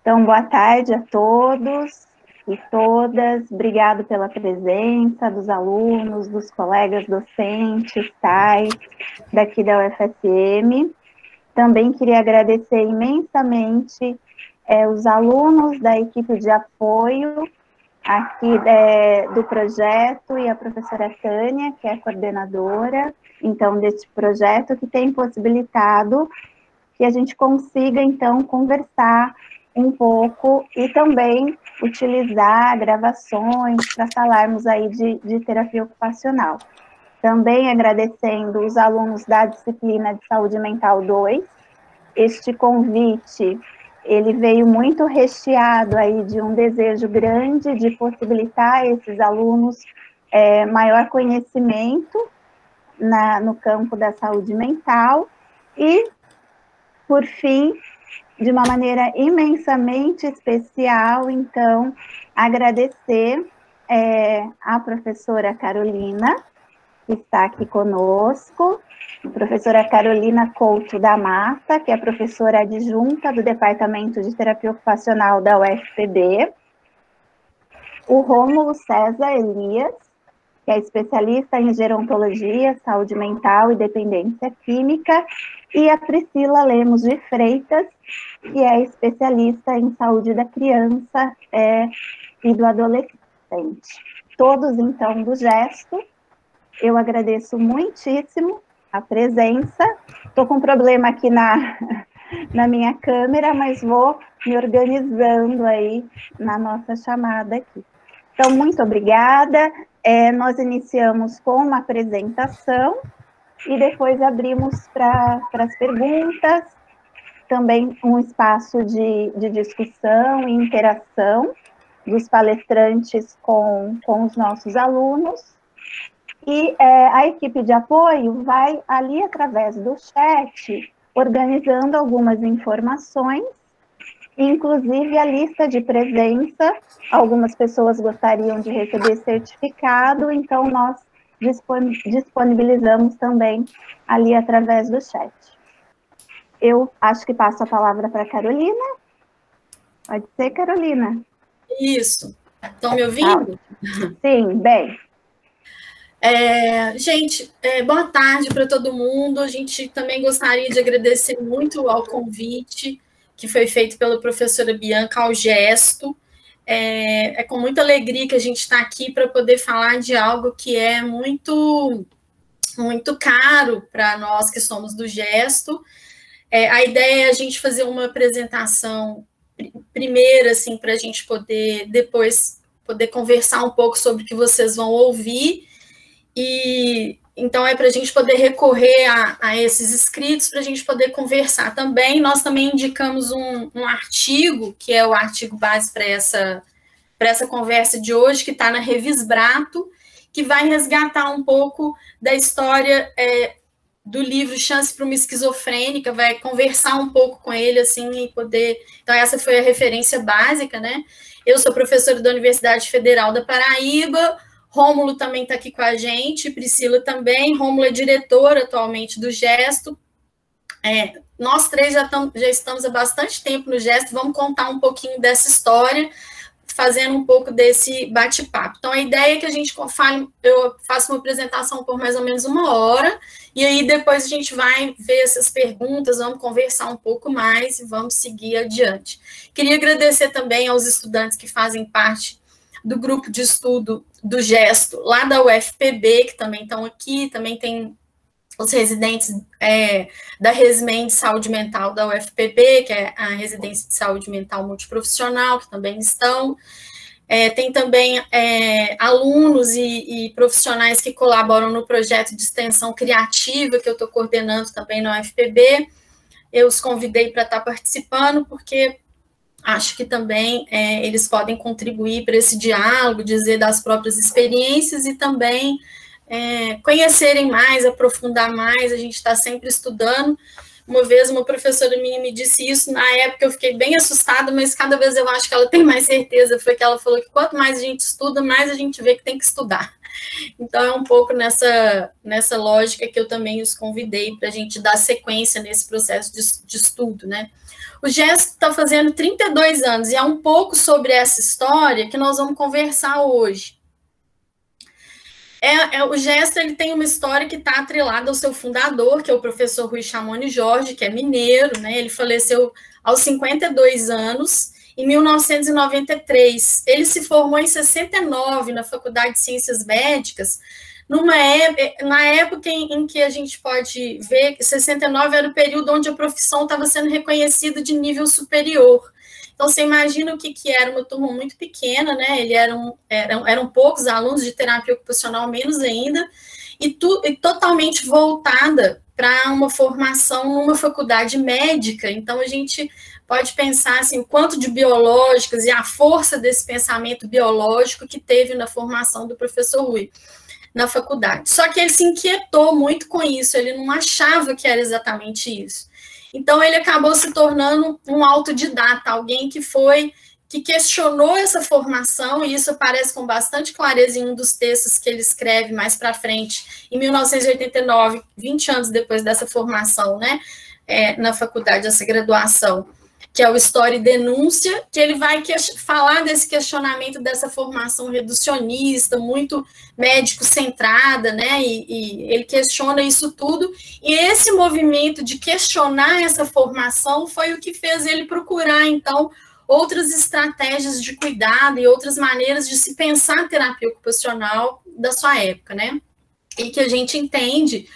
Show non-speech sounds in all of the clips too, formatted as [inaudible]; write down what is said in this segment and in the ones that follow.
Então, boa tarde a todos e todas. Obrigado pela presença dos alunos, dos colegas docentes, tais, daqui da UFSM. Também queria agradecer imensamente é, os alunos da equipe de apoio aqui é, do projeto e a professora Tânia, que é coordenadora, então, deste projeto, que tem possibilitado que a gente consiga, então, conversar um pouco e também utilizar gravações para falarmos aí de, de terapia ocupacional. Também agradecendo os alunos da disciplina de saúde mental 2. Este convite, ele veio muito recheado aí de um desejo grande de possibilitar a esses alunos é, maior conhecimento na, no campo da saúde mental e, por fim, de uma maneira imensamente especial, então, agradecer é, a professora Carolina, que está aqui conosco, professora Carolina Couto da Mata, que é professora adjunta do Departamento de Terapia Ocupacional da UFPB, o Rômulo César Elias, que é especialista em gerontologia, saúde mental e dependência química, e a Priscila Lemos de Freitas, que é especialista em saúde da criança é, e do adolescente. Todos, então, do gesto, eu agradeço muitíssimo a presença. Estou com um problema aqui na, [laughs] na minha câmera, mas vou me organizando aí na nossa chamada aqui. Então, muito obrigada. É, nós iniciamos com uma apresentação e depois abrimos para as perguntas, também um espaço de, de discussão e interação dos palestrantes com, com os nossos alunos. E é, a equipe de apoio vai ali através do chat organizando algumas informações inclusive a lista de presença. Algumas pessoas gostariam de receber certificado, então nós disponibilizamos também ali através do chat. Eu acho que passo a palavra para a Carolina. Pode ser, Carolina? Isso. Estão me ouvindo? Sim, bem. É, gente, é, boa tarde para todo mundo. A gente também gostaria de agradecer muito ao convite que foi feito pela professora Bianca ao gesto. É, é com muita alegria que a gente está aqui para poder falar de algo que é muito, muito caro para nós que somos do gesto. É, a ideia é a gente fazer uma apresentação primeira, assim, para a gente poder depois poder conversar um pouco sobre o que vocês vão ouvir. E então, é para a gente poder recorrer a, a esses escritos, para a gente poder conversar também. Nós também indicamos um, um artigo, que é o artigo base para essa, essa conversa de hoje, que está na Revisbrato, que vai resgatar um pouco da história é, do livro Chance para uma Esquizofrênica, vai conversar um pouco com ele, assim, e poder... Então, essa foi a referência básica, né? Eu sou professora da Universidade Federal da Paraíba, Rômulo também está aqui com a gente, Priscila também. Rômulo é diretor atualmente do Gesto. É, nós três já, tam, já estamos há bastante tempo no Gesto, vamos contar um pouquinho dessa história, fazendo um pouco desse bate-papo. Então, a ideia é que a gente fale, eu faço uma apresentação por mais ou menos uma hora, e aí depois a gente vai ver essas perguntas, vamos conversar um pouco mais e vamos seguir adiante. Queria agradecer também aos estudantes que fazem parte do grupo de estudo do Gesto, lá da UFPB, que também estão aqui, também tem os residentes é, da Resmen de Saúde Mental da UFPB, que é a residência de saúde mental multiprofissional, que também estão. É, tem também é, alunos e, e, profissionais que colaboram no projeto de extensão criativa, que eu estou coordenando também na UFPB. Eu os convidei para estar participando, porque acho que também é, eles podem contribuir para esse diálogo, dizer das próprias experiências e também é, conhecerem mais, aprofundar mais. A gente está sempre estudando. Uma vez uma professora minha me disse isso, na época eu fiquei bem assustada, mas cada vez eu acho que ela tem mais certeza, foi que ela falou que quanto mais a gente estuda, mais a gente vê que tem que estudar. Então, é um pouco nessa, nessa lógica que eu também os convidei para a gente dar sequência nesse processo de, de estudo, né? O Gesto está fazendo 32 anos e é um pouco sobre essa história que nós vamos conversar hoje. É, é, o Gesto ele tem uma história que está atrelada ao seu fundador, que é o professor Rui Chamoni Jorge, que é mineiro, né? Ele faleceu aos 52 anos, em 1993. Ele se formou em 69 na Faculdade de Ciências Médicas, numa época, na época em, em, que a gente pode ver que 69 era o período onde a profissão estava sendo reconhecida de nível superior. Então, você imagina o que, que era uma turma muito pequena, né? Ele eram, eram, eram poucos alunos de terapia ocupacional, menos ainda, e, tu, e totalmente voltada para uma formação numa faculdade médica. Então, a gente pode pensar assim, quanto de biológicas e a força desse pensamento biológico que teve na formação do professor Rui na faculdade. Só que ele se inquietou muito com isso, ele não achava que era exatamente isso. Então ele acabou se tornando um autodidata, alguém que foi que questionou essa formação, e isso aparece com bastante clareza em um dos textos que ele escreve mais para frente, em 1989, 20 anos depois dessa formação, né, é, na faculdade, dessa graduação que é o e Denúncia, que ele vai falar desse questionamento dessa formação reducionista, muito médico-centrada, né? E, e, ele questiona isso tudo. E esse movimento de questionar essa formação foi o que fez ele procurar, então, outras estratégias de cuidado e outras maneiras de se pensar a terapia ocupacional da sua época, né? E que a gente entende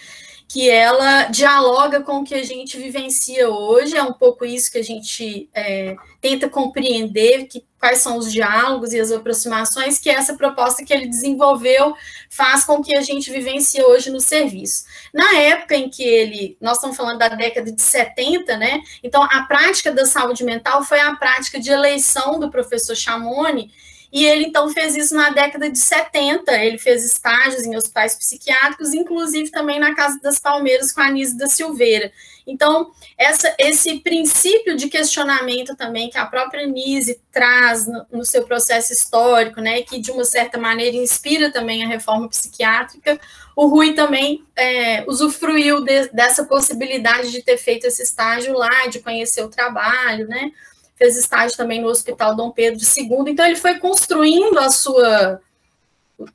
que ela dialoga com o que a gente vivencia hoje, é um pouco isso que a gente é, tenta compreender, que, quais são os diálogos e as aproximações que essa proposta que ele desenvolveu faz com que a gente vivencie hoje no serviço. Na época em que ele, nós estamos falando da década de 70, né? Então, a prática da saúde mental foi a prática de eleição do professor Chamoni, e ele então fez isso na década de 70. Ele fez estágios em hospitais psiquiátricos, inclusive também na Casa das Palmeiras com a Anise da Silveira. Então, essa, esse princípio de questionamento também que a própria Anise traz no, no, seu processo histórico, né, que de uma certa maneira inspira também a reforma psiquiátrica, o Rui também é, usufruiu de, dessa possibilidade de ter feito esse estágio lá, de conhecer o trabalho, né, fez estágio também no Hospital Dom Pedro II. Então, ele foi construindo a sua,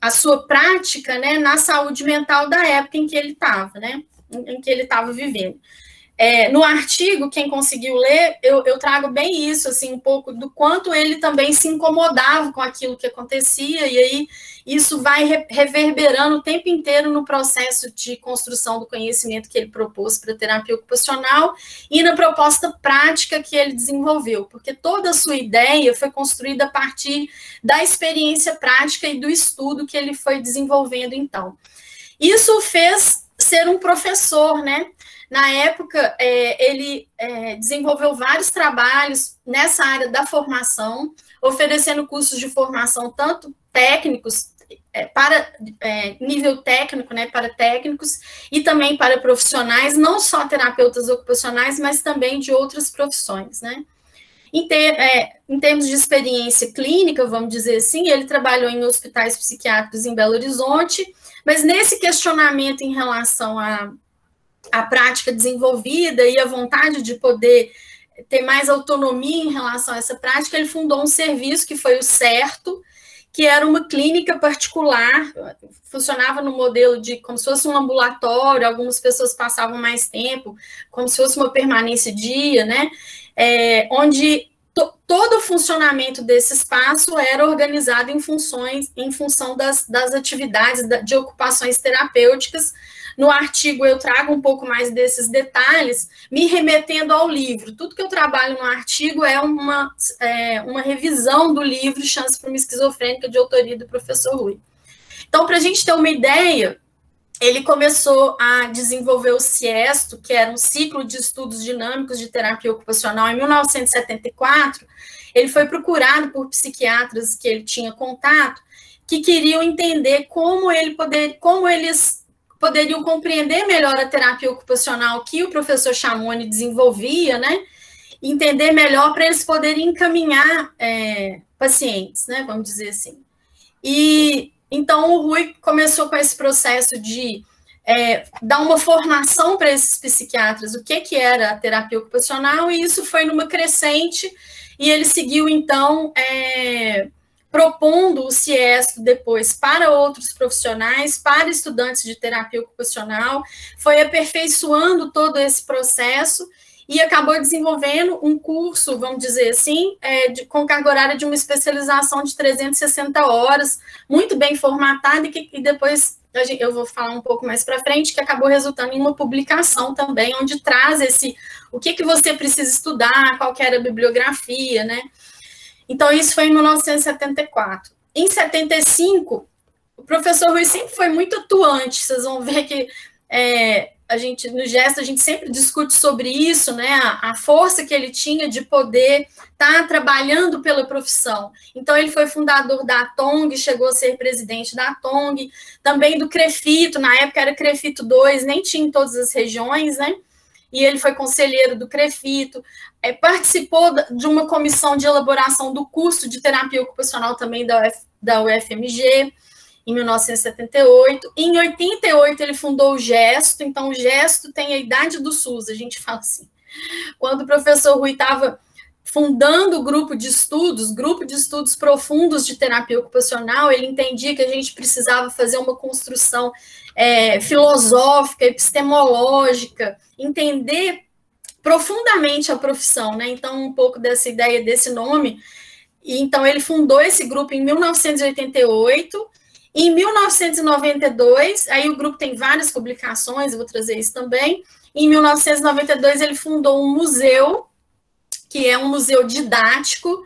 a sua prática né, na saúde mental da época em que ele estava, né, em que ele estava vivendo. É, no artigo, quem conseguiu ler, eu, eu, trago bem isso, assim, um pouco do quanto ele também se incomodava com aquilo que acontecia, e aí isso vai reverberando o tempo inteiro no processo de construção do conhecimento que ele propôs para a terapia ocupacional e na proposta prática que ele desenvolveu, porque toda a sua ideia foi construída a partir da experiência prática e do estudo que ele foi desenvolvendo então. Isso fez ser um professor, né? Na época, é, ele é, desenvolveu vários trabalhos nessa área da formação, oferecendo cursos de formação tanto técnicos é, para é, nível técnico, né, para técnicos e também para profissionais, não só terapeutas ocupacionais, mas também de outras profissões, né. Em, ter, é, em termos de experiência clínica, vamos dizer assim, ele trabalhou em hospitais psiquiátricos em Belo Horizonte, mas nesse questionamento em relação a, a prática desenvolvida e a vontade de poder ter mais autonomia em relação a essa prática, ele fundou um serviço que foi o CERTO, que era uma clínica particular, funcionava no modelo de como se fosse um ambulatório, algumas pessoas passavam mais tempo, como se fosse uma permanência dia, né? É, onde to, todo o funcionamento desse espaço era organizado em funções, em função das, das atividades de ocupações terapêuticas no artigo eu trago um pouco mais desses detalhes, me remetendo ao livro. Tudo que eu trabalho no artigo é uma, é, uma revisão do livro Chance para uma Esquizofrênica, de autoria do professor Rui. Então, para a gente ter uma ideia, ele começou a desenvolver o CIESTO, que era um ciclo de estudos dinâmicos de terapia ocupacional, em 1974. Ele foi procurado por psiquiatras que ele tinha contato, que queriam entender como ele poder, como eles poderiam compreender melhor a terapia ocupacional que o professor Chamoni desenvolvia, né? Entender melhor para eles poderem encaminhar é, pacientes, né? Vamos dizer assim. E então o Rui começou com esse processo de é, dar uma formação para esses psiquiatras, o que, que era a terapia ocupacional, e isso foi numa crescente, e ele seguiu, então, é, propondo o CIESTO depois para outros profissionais, para estudantes de terapia ocupacional, foi aperfeiçoando todo esse processo e acabou desenvolvendo um curso, vamos dizer assim, é, de, com carga horária de uma especialização de 360 horas, muito bem formatado, e, que, e depois eu vou falar um pouco mais para frente, que acabou resultando em uma publicação também, onde traz esse o que, que você precisa estudar, qual era a bibliografia, né? Então, isso foi em 1974. Em 75, o professor Rui sempre foi muito atuante, vocês vão ver que é, a gente, no gesto, a gente sempre discute sobre isso, né? A, a força que ele tinha de poder estar tá trabalhando pela profissão. Então, ele foi fundador da Tong, chegou a ser presidente da Tong, também do Crefito, na época era Crefito 2, nem tinha em todas as regiões, né? E ele foi conselheiro do Crefito, é, participou de uma comissão de elaboração do curso de terapia ocupacional também da, Uf, da UFMG em 1978. Em 88 ele fundou o Gesto, então o Gesto tem a idade do SUS, a gente fala assim. Quando o professor Rui estava fundando o grupo de estudos, grupo de estudos profundos de terapia ocupacional, ele entendia que a gente precisava fazer uma construção é, filosófica, epistemológica, entender profundamente a profissão, né? Então, um pouco dessa ideia desse nome. E, então, ele fundou esse grupo em 1988 em 1992, aí o grupo tem várias publicações, vou trazer isso também. Em 1992, ele fundou um museu, que é um museu didático.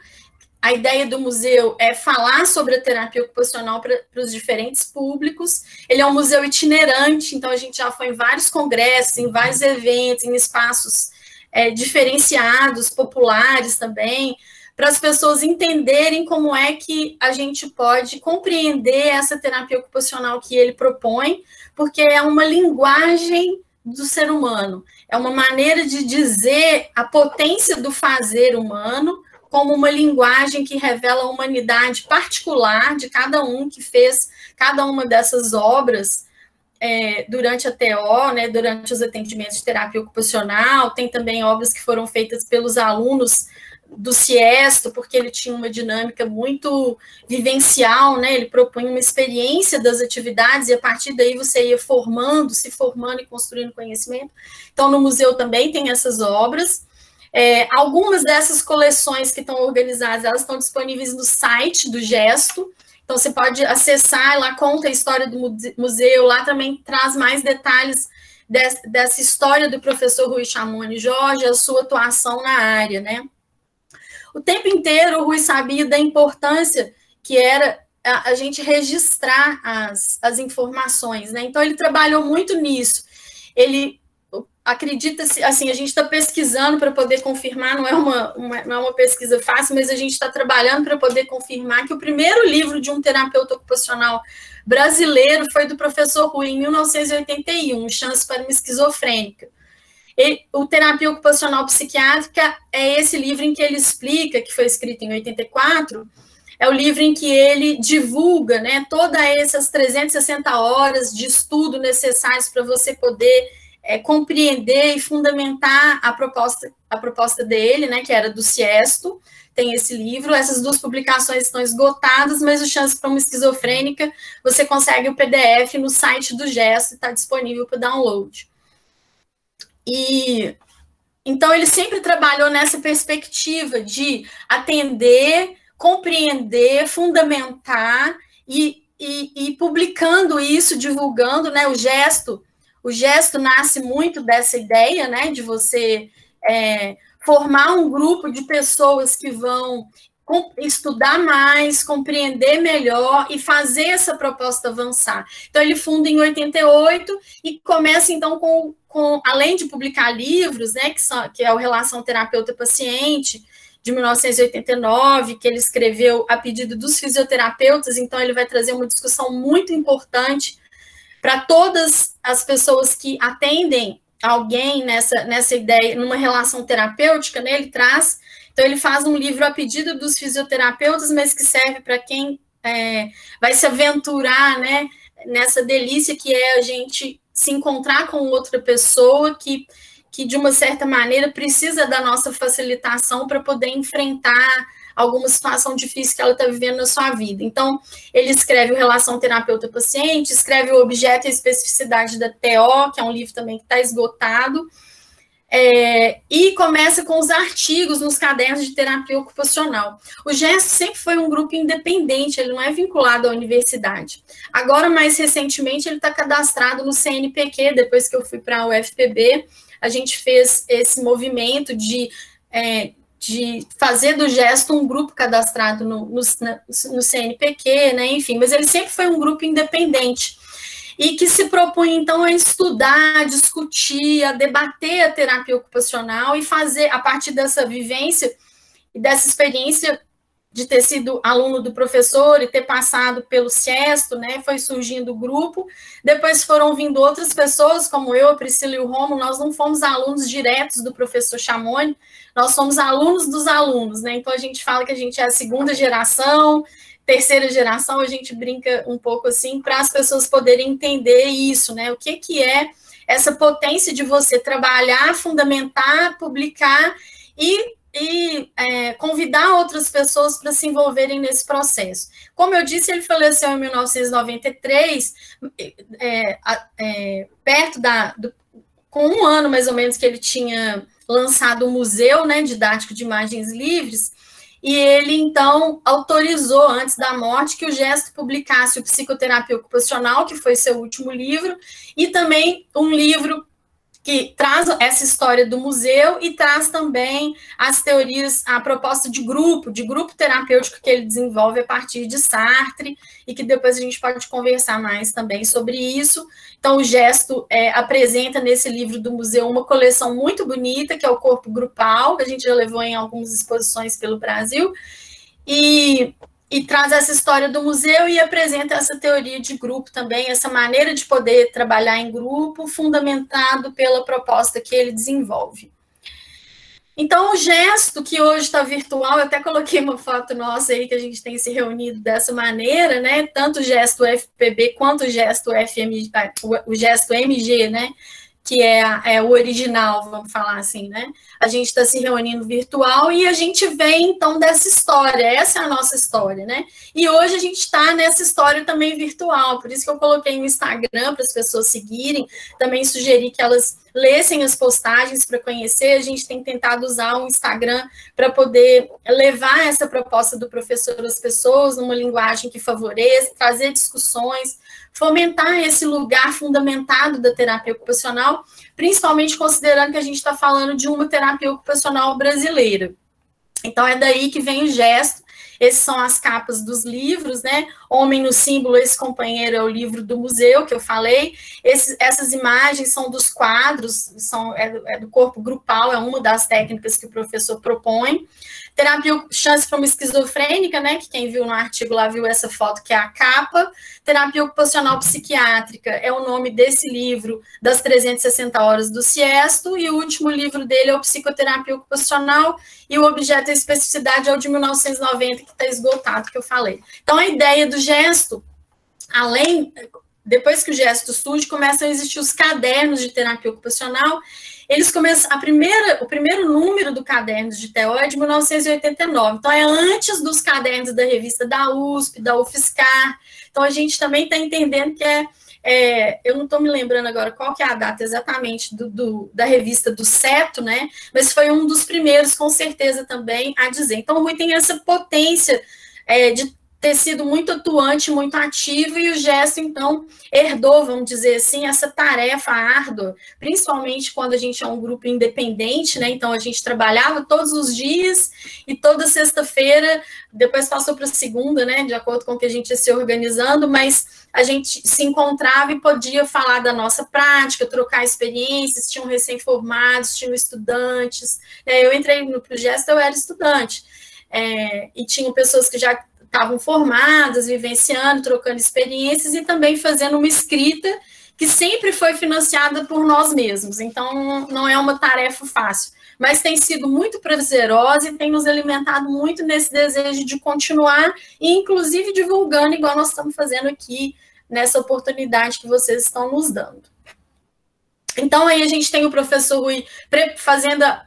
A ideia do museu é falar sobre a terapia ocupacional para os diferentes públicos. Ele é um museu itinerante, então a gente já foi em vários congressos, em vários eventos, em espaços é, diferenciados, populares também para as pessoas entenderem como é que a gente pode compreender essa terapia ocupacional que ele propõe, porque é uma linguagem do ser humano, é uma maneira de dizer a potência do fazer humano como uma linguagem que revela a humanidade particular de cada um que fez cada uma dessas obras é, durante a TO, né, durante os atendimentos de terapia ocupacional, tem também obras que foram feitas pelos alunos do Ciesto, porque ele tinha uma dinâmica muito vivencial, né? Ele propunha uma experiência das atividades e a partir daí você ia formando, se formando e construindo conhecimento. Então, no museu também tem essas obras. É, algumas dessas coleções que estão organizadas, elas estão disponíveis no site do Gesto. Então, você pode acessar, lá conta a história do museu, lá também traz mais detalhes dessa, dessa história do professor Rui Chamoni Jorge, a sua atuação na área, né? O tempo inteiro o Rui sabia da importância que era a, a gente registrar as, as informações, né? Então ele trabalhou muito nisso. Ele acredita assim, a gente está pesquisando para poder confirmar, não é uma, uma, não é uma pesquisa fácil, mas a gente está trabalhando para poder confirmar que o primeiro livro de um terapeuta ocupacional brasileiro foi do professor Rui, em 1981, Chance para uma Esquizofrênica. Ele, o Terapia Ocupacional Psiquiátrica é esse livro em que ele explica, que foi escrito em 84, é o livro em que ele divulga né, todas essas 360 horas de estudo necessários para você poder é, compreender e fundamentar a proposta, a proposta dele, né, que era do Ciesto, tem esse livro, essas duas publicações estão esgotadas, mas o Chance para uma Esquizofrênica, você consegue o PDF no site do Gesto, está disponível para download. E então ele sempre trabalhou nessa perspectiva de atender, compreender, fundamentar e, e, e, publicando isso, divulgando, né? O gesto, o gesto nasce muito dessa ideia, né? De você é, formar um grupo de pessoas que vão estudar mais, compreender melhor e fazer essa proposta avançar. Então, ele funda em 88 e começa, então, com, com além de publicar livros, né, que, são, que é o Relação Terapeuta-Paciente, de 1989, que ele escreveu a pedido dos fisioterapeutas, então ele vai trazer uma discussão muito importante para todas as pessoas que atendem alguém nessa, nessa ideia, numa relação terapêutica, né, ele traz. Então, ele faz um livro a pedido dos fisioterapeutas, mas que serve para quem é, vai se aventurar, né, nessa delícia que é a gente se encontrar com outra pessoa que, que de uma certa maneira precisa da nossa facilitação para poder enfrentar alguma situação difícil que ela está vivendo na sua vida. Então, ele escreve o Relação Terapeuta-Paciente, escreve o Objeto e a Especificidade da TO, que é um livro também que está esgotado, é, e começa com os artigos nos cadernos de terapia ocupacional. O GEST sempre foi um grupo independente, ele não é vinculado à universidade. Agora, mais recentemente, ele está cadastrado no CNPq, depois que eu fui para a UFPB, a gente fez esse movimento de, é, de fazer do gesto um grupo cadastrado no, no, no CNPq, né? Enfim, mas ele sempre foi um grupo independente e que se propõe, então, a estudar, a discutir, a debater a terapia ocupacional e fazer, a partir dessa vivência e dessa experiência de ter sido aluno do professor e ter passado pelo CIESTO, né, foi surgindo o grupo, depois foram vindo outras pessoas, como eu, a Priscila e o Romo, nós não fomos alunos diretos do professor Chamoni, nós somos alunos dos alunos, né, então a gente fala que a gente é a segunda geração, terceira geração, a gente brinca um pouco assim, para as pessoas poderem entender isso, né? O que, que é essa potência de você trabalhar, fundamentar, publicar e, e é, convidar outras pessoas para se envolverem nesse processo. Como eu disse, ele faleceu em 1993, é, é, perto da. Do, com um ano mais ou menos que ele tinha lançado o Museu né, Didático de Imagens Livres, e ele então autorizou antes da morte que o Gesto publicasse o Psicoterapia Ocupacional, que foi seu último livro, e também um livro que traz essa história do museu e traz também as teorias, a proposta de grupo, de grupo terapêutico que ele desenvolve a partir de Sartre, e que depois a gente pode conversar mais também sobre isso. Então, o Gesto é, apresenta nesse livro do museu uma coleção muito bonita, que é o Corpo Grupal, que a gente já levou em algumas exposições pelo Brasil, e e traz essa história do museu e apresenta essa teoria de grupo também, essa maneira de poder trabalhar em grupo, fundamentado pela proposta que ele desenvolve. Então, o gesto que hoje está virtual, eu até coloquei uma foto nossa aí que a gente tem se reunido dessa maneira, né? Tanto o gesto FPB quanto o gesto FMG, o gesto MG, né? Que é, é, o original, vamos falar assim, né? A gente está se reunindo virtual e a gente vem, então, dessa história, essa é a nossa história, né? E hoje a gente está nessa história também virtual, por isso que eu coloquei no Instagram para as pessoas seguirem, também sugeri que elas lessem as postagens para conhecer, a gente tem tentado usar o Instagram para poder levar essa proposta do professor às pessoas numa linguagem que favoreça, trazer discussões, fomentar esse lugar fundamentado da terapia ocupacional, principalmente considerando que a gente está falando de uma terapia ocupacional brasileira. Então, é daí que vem o gesto. Essas são as capas dos livros, né? Homem no Símbolo, esse companheiro é o livro do museu que eu falei. Essas imagens são dos quadros, são, é, é do corpo grupal, é uma das técnicas que o professor propõe. Terapia Chance para uma Esquizofrênica, né? Que quem viu no artigo lá viu essa foto, que é a capa. Terapia Ocupacional Psiquiátrica é o nome desse livro, das 360 horas do Ciesto, e o último livro dele é o Psicoterapia Ocupacional, e o objeto e especificidade é o de 1990, que está esgotado, que eu falei. Então, a ideia do gesto, além, depois que o gesto surge, começam a existir os cadernos de terapia ocupacional, eles começam, a primeira, o primeiro número do caderno de TO é de 1989, então é antes dos cadernos da revista da USP, da UFSCar, então a gente também está entendendo que é, é eu não estou me lembrando agora qual que é a data exatamente do, do, da revista do Seto, né, mas foi um dos primeiros, com certeza, também a dizer. Então, o Rui tem essa potência é, de ter sido muito atuante, muito ativo, e o gesto, então, herdou, vamos dizer assim, essa tarefa árdua, principalmente quando a gente é um grupo independente, né? Então, a gente trabalhava todos os dias e toda sexta-feira, depois passou para segunda, né? De acordo com o que a gente ia se organizando, mas a gente se encontrava e podia falar da nossa prática, trocar experiências, tinham recém-formados, tinham estudantes. Né? Eu entrei no projeto, eu era estudante. É, e tinham pessoas que já estavam formadas, vivenciando, trocando experiências e também fazendo uma escrita que sempre foi financiada por nós mesmos. Então, não é uma tarefa fácil. mas tem sido muito prazerosa e tem nos alimentado muito nesse desejo de continuar e, inclusive, divulgando, igual nós estamos fazendo aqui, nessa oportunidade que vocês estão nos dando. Então, aí a gente tem o professor Rui fazendo a,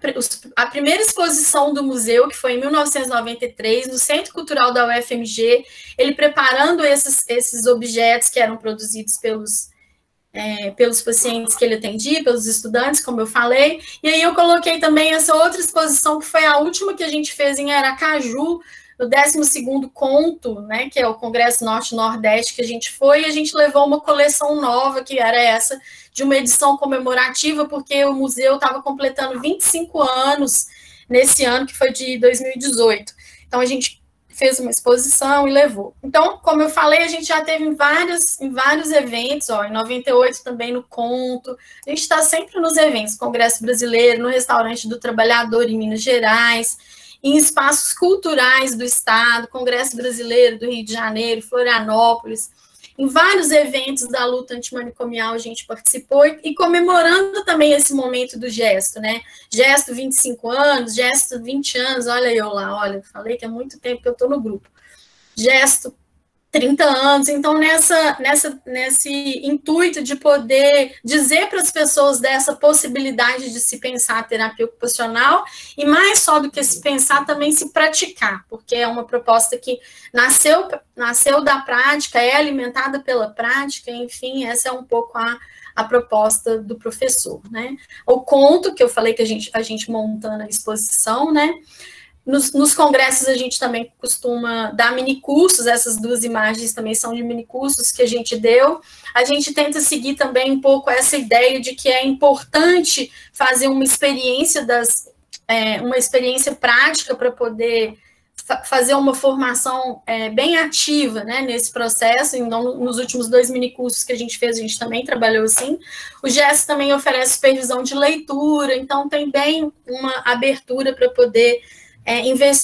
a, primeira exposição do museu, que foi em 1993, no Centro Cultural da UFMG, ele preparando esses, esses objetos que eram produzidos pelos, é, pelos pacientes que ele atendia, pelos estudantes, como eu falei. E aí eu coloquei também essa outra exposição, que foi a última que a gente fez em Aracaju, no 12 conto, né, que é o Congresso Norte-Nordeste que a gente foi, a gente levou uma coleção nova, que era essa, de uma edição comemorativa, porque o museu estava completando 25 anos nesse ano, que foi de 2018. Então, a gente fez uma exposição e levou. Então, como eu falei, a gente já teve em vários, em vários eventos, ó, em 98 também no Conto, a gente está sempre nos eventos, Congresso Brasileiro, no Restaurante do Trabalhador em Minas Gerais, em espaços culturais do Estado, Congresso Brasileiro do Rio de Janeiro, Florianópolis, em vários eventos da luta antimanicomial a gente participou e comemorando também esse momento do gesto, né? Gesto 25 anos, gesto 20 anos, olha eu lá, olha, falei que é muito tempo que eu estou no grupo. Gesto 30 anos, então nessa, nessa, nesse intuito de poder dizer para as pessoas dessa possibilidade de se pensar terapia ocupacional e mais só do que se pensar também se praticar, porque é uma proposta que nasceu, nasceu da prática, é alimentada pela prática, enfim, essa é um pouco a, a proposta do professor, né? O conto que eu falei que a gente, a gente montando a exposição, né? Nos, nos, congressos a gente também costuma dar minicursos, essas duas imagens também são de minicursos que a gente deu. A gente tenta seguir também um pouco essa ideia de que é importante fazer uma experiência das é, uma experiência prática para poder fa fazer uma formação é, bem ativa né, nesse processo. Então, nos últimos dois minicursos que a gente fez, a gente também trabalhou assim. O GES também oferece supervisão de leitura, então tem bem uma abertura para poder é,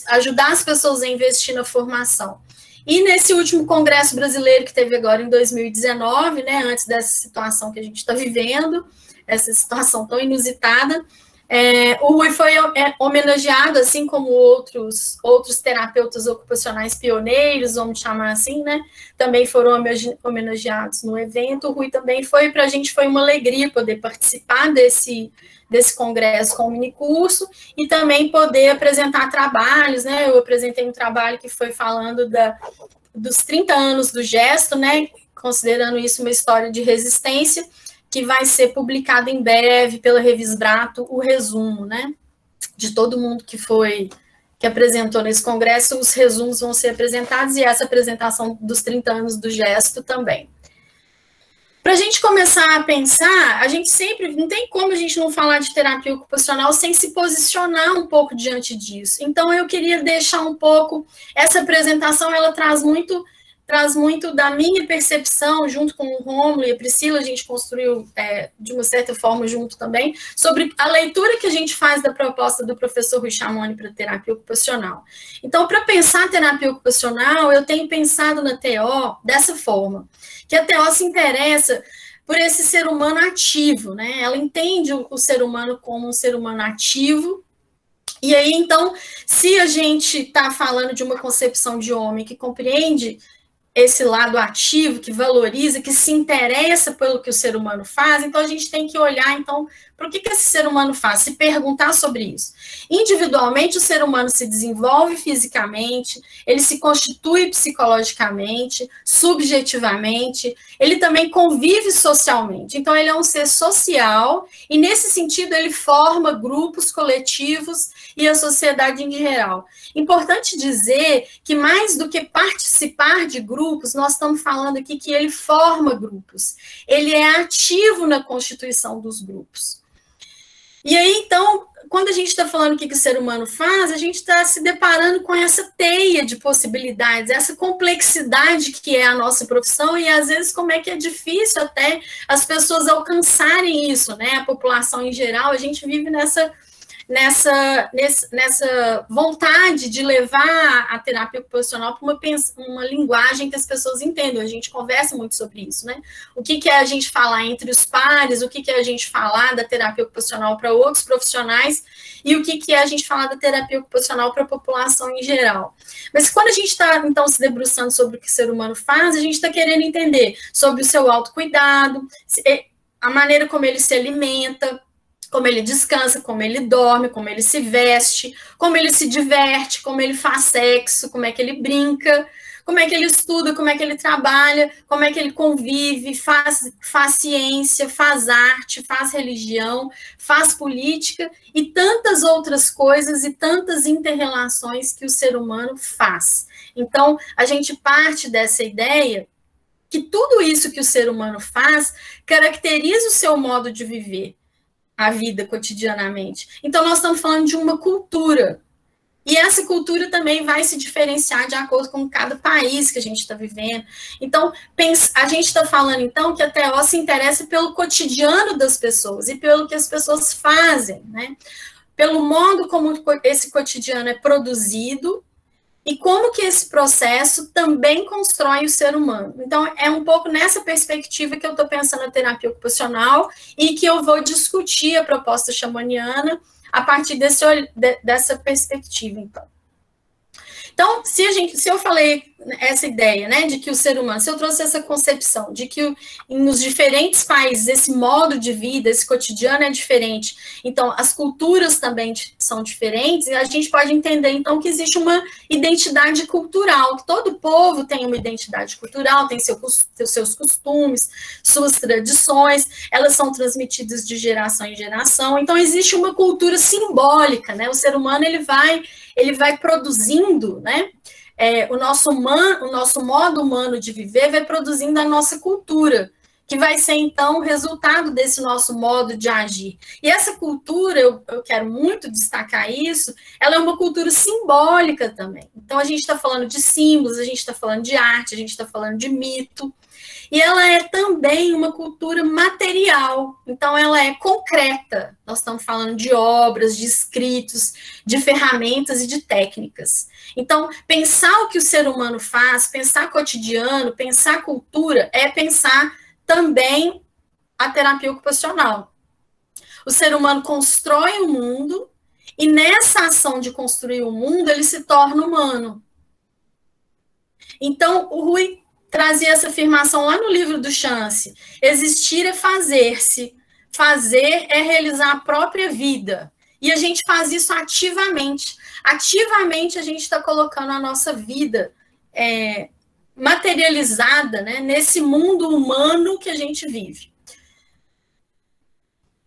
ajudar as pessoas a investir na formação. E nesse último congresso brasileiro que teve agora em 2019, né, antes dessa situação que a gente está vivendo, essa situação tão inusitada, é, o Rui foi é, homenageado, assim como outros, outros terapeutas ocupacionais pioneiros, vamos chamar assim, né? Também foram homenageados no evento. O Rui também foi, para a gente foi uma alegria poder participar desse, desse congresso com o minicurso e também poder apresentar trabalhos, né? Eu apresentei um trabalho que foi falando da, dos 30 anos do gesto, né? Considerando isso uma história de resistência, que vai ser publicado em breve pela Revisbrato, o resumo, né? De todo mundo que foi que apresentou nesse congresso, os resumos vão ser apresentados e essa apresentação dos 30 anos do gesto também. Para a gente começar a pensar, a gente sempre não tem como a gente não falar de terapia ocupacional sem se posicionar um pouco diante disso. Então eu queria deixar um pouco essa apresentação, ela traz muito traz muito da minha percepção, junto com o Romulo e a Priscila, a gente construiu é, de uma certa forma junto também, sobre a leitura que a gente faz da proposta do professor Rui Chamoni para terapia ocupacional. Então, para pensar terapia ocupacional, eu tenho pensado na TO dessa forma, que a TO se interessa por esse ser humano ativo, né? Ela entende o, o ser humano como um ser humano ativo, e aí, então, se a gente está falando de uma concepção de homem que compreende esse lado ativo, que valoriza, que se interessa pelo que o ser humano faz, então a gente tem que olhar, então, para o que, que esse ser humano faz, se perguntar sobre isso. Individualmente, o ser humano se desenvolve fisicamente, ele se constitui psicologicamente, subjetivamente, ele também convive socialmente. Então, ele é um ser social, e nesse sentido, ele forma grupos coletivos e a sociedade em geral. Importante dizer que mais do que participar de grupos, nós estamos falando aqui que ele forma grupos, ele é ativo na constituição dos grupos. E aí, então, quando a gente está falando o que, que o ser humano faz, a gente está se deparando com essa teia de possibilidades, essa complexidade que é a nossa profissão, e às vezes como é que é difícil até as pessoas alcançarem isso, né? A população em geral, a gente vive nessa nessa, nessa vontade de levar a terapia ocupacional para uma, uma linguagem que as pessoas entendam. A gente conversa muito sobre isso, né? O que, que é a gente falar entre os pares, o que, que é a gente falar da terapia ocupacional para outros profissionais e o que, que é a gente falar da terapia ocupacional para a população em geral. Mas quando a gente está, então, se debruçando sobre o que o ser humano faz, a gente está querendo entender sobre o seu autocuidado, a maneira como ele se alimenta, como ele descansa, como ele dorme, como ele se veste, como ele se diverte, como ele faz sexo, como é que ele brinca, como é que ele estuda, como é que ele trabalha, como é que ele convive, faz, faz ciência, faz arte, faz religião, faz política e tantas outras coisas e tantas interrelações que o ser humano faz. Então, a gente parte dessa ideia que tudo isso que o ser humano faz caracteriza o seu modo de viver a vida cotidianamente. Então, nós estamos falando de uma cultura. E essa cultura também vai se diferenciar de acordo com cada país que a gente está vivendo. Então, a gente está falando, então, que a TO se interessa pelo cotidiano das pessoas e pelo que as pessoas fazem, né? Pelo modo como esse cotidiano é produzido e como que esse processo também constrói o ser humano. Então, é um pouco nessa perspectiva que eu estou pensando a terapia ocupacional e que eu vou discutir a proposta chamaniana a partir desse, dessa perspectiva, então. Então, se, gente, se eu falei essa ideia, né, de que o ser humano, se eu trouxe essa concepção de que nos diferentes países esse modo de vida, esse cotidiano é diferente, então as culturas também são diferentes, e a gente pode entender então que existe uma identidade cultural, que todo povo tem uma identidade cultural, tem seu, seus costumes, suas tradições, elas são transmitidas de geração em geração, então existe uma cultura simbólica, né? O ser humano ele vai ele vai produzindo, né? É, o, nosso man, o nosso modo humano de viver vai produzindo a nossa cultura, que vai ser, então, o resultado desse nosso modo de agir. E essa cultura, eu, eu quero muito destacar isso, ela é uma cultura simbólica também. Então, a gente está falando de símbolos, a gente está falando de arte, a gente está falando de mito, e ela é também uma cultura material, então ela é concreta. Nós estamos falando de obras, de escritos, de ferramentas e de técnicas. Então, pensar o que o ser humano faz, pensar cotidiano, pensar cultura, é pensar também a terapia ocupacional. O ser humano constrói o mundo e nessa ação de construir o mundo, ele se torna humano. Então, o Rui trazia essa afirmação lá no livro do Chance. Existir é fazer-se. Fazer é realizar a própria vida. E a gente faz isso ativamente. Ativamente a gente está colocando a nossa vida é, materializada né, nesse mundo humano que a gente vive.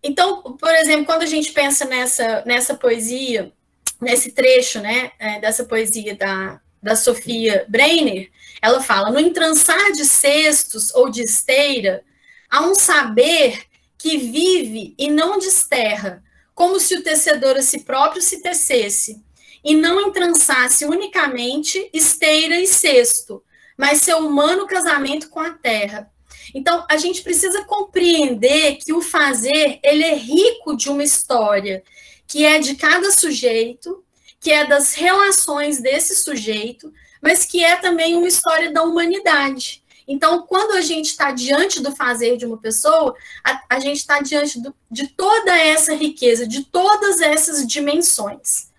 Então, por exemplo, quando a gente pensa nessa, nessa poesia, nesse trecho né, é, dessa poesia da, da Sofia Breiner, ela fala: no entrançar de cestos ou de esteira, há um saber que vive e não desterra, como se o tecedor a si próprio se tecesse, e não entrançasse unicamente esteira e cesto, mas seu humano casamento com a terra. Então, a gente precisa compreender que o fazer, ele é rico de uma história, que é de cada sujeito, que é das relações desse sujeito, mas que é também uma história da humanidade. Então, quando a gente está diante do fazer de uma pessoa, a, a gente está diante do, de toda essa riqueza, de todas essas dimensões.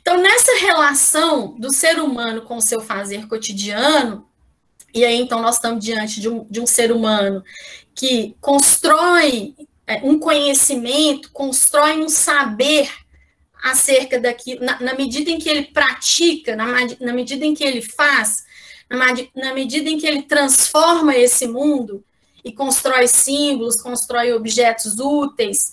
Então, nessa relação do ser humano com o seu fazer cotidiano, e aí então nós estamos diante de um, de um ser humano que constrói um conhecimento, constrói um saber acerca daquilo, na, na, medida em que ele pratica, na, na medida em que ele faz, na, na medida em que ele transforma esse mundo e constrói símbolos, constrói objetos úteis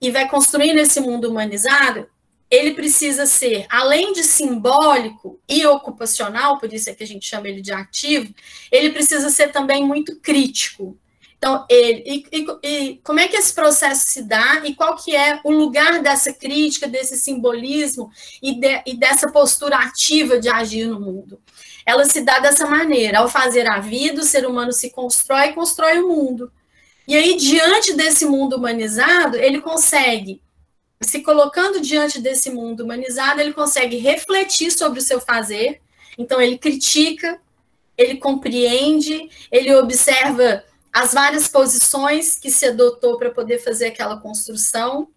e vai construindo esse mundo humanizado, ele precisa ser, além de simbólico e ocupacional, por isso é que a gente chama ele de ativo, ele precisa ser também muito crítico. Então, ele, e, e, e, como é que esse processo se dá e qual que é o lugar dessa crítica, desse simbolismo e, de, e dessa postura ativa de agir no mundo? Ela se dá dessa maneira, ao fazer a vida, o ser humano se constrói e constrói o mundo. E aí, diante desse mundo humanizado, ele consegue, se colocando diante desse mundo humanizado, ele consegue refletir sobre o seu fazer. Então, ele critica, ele compreende, ele observa as várias posições que se adotou para poder fazer aquela construção.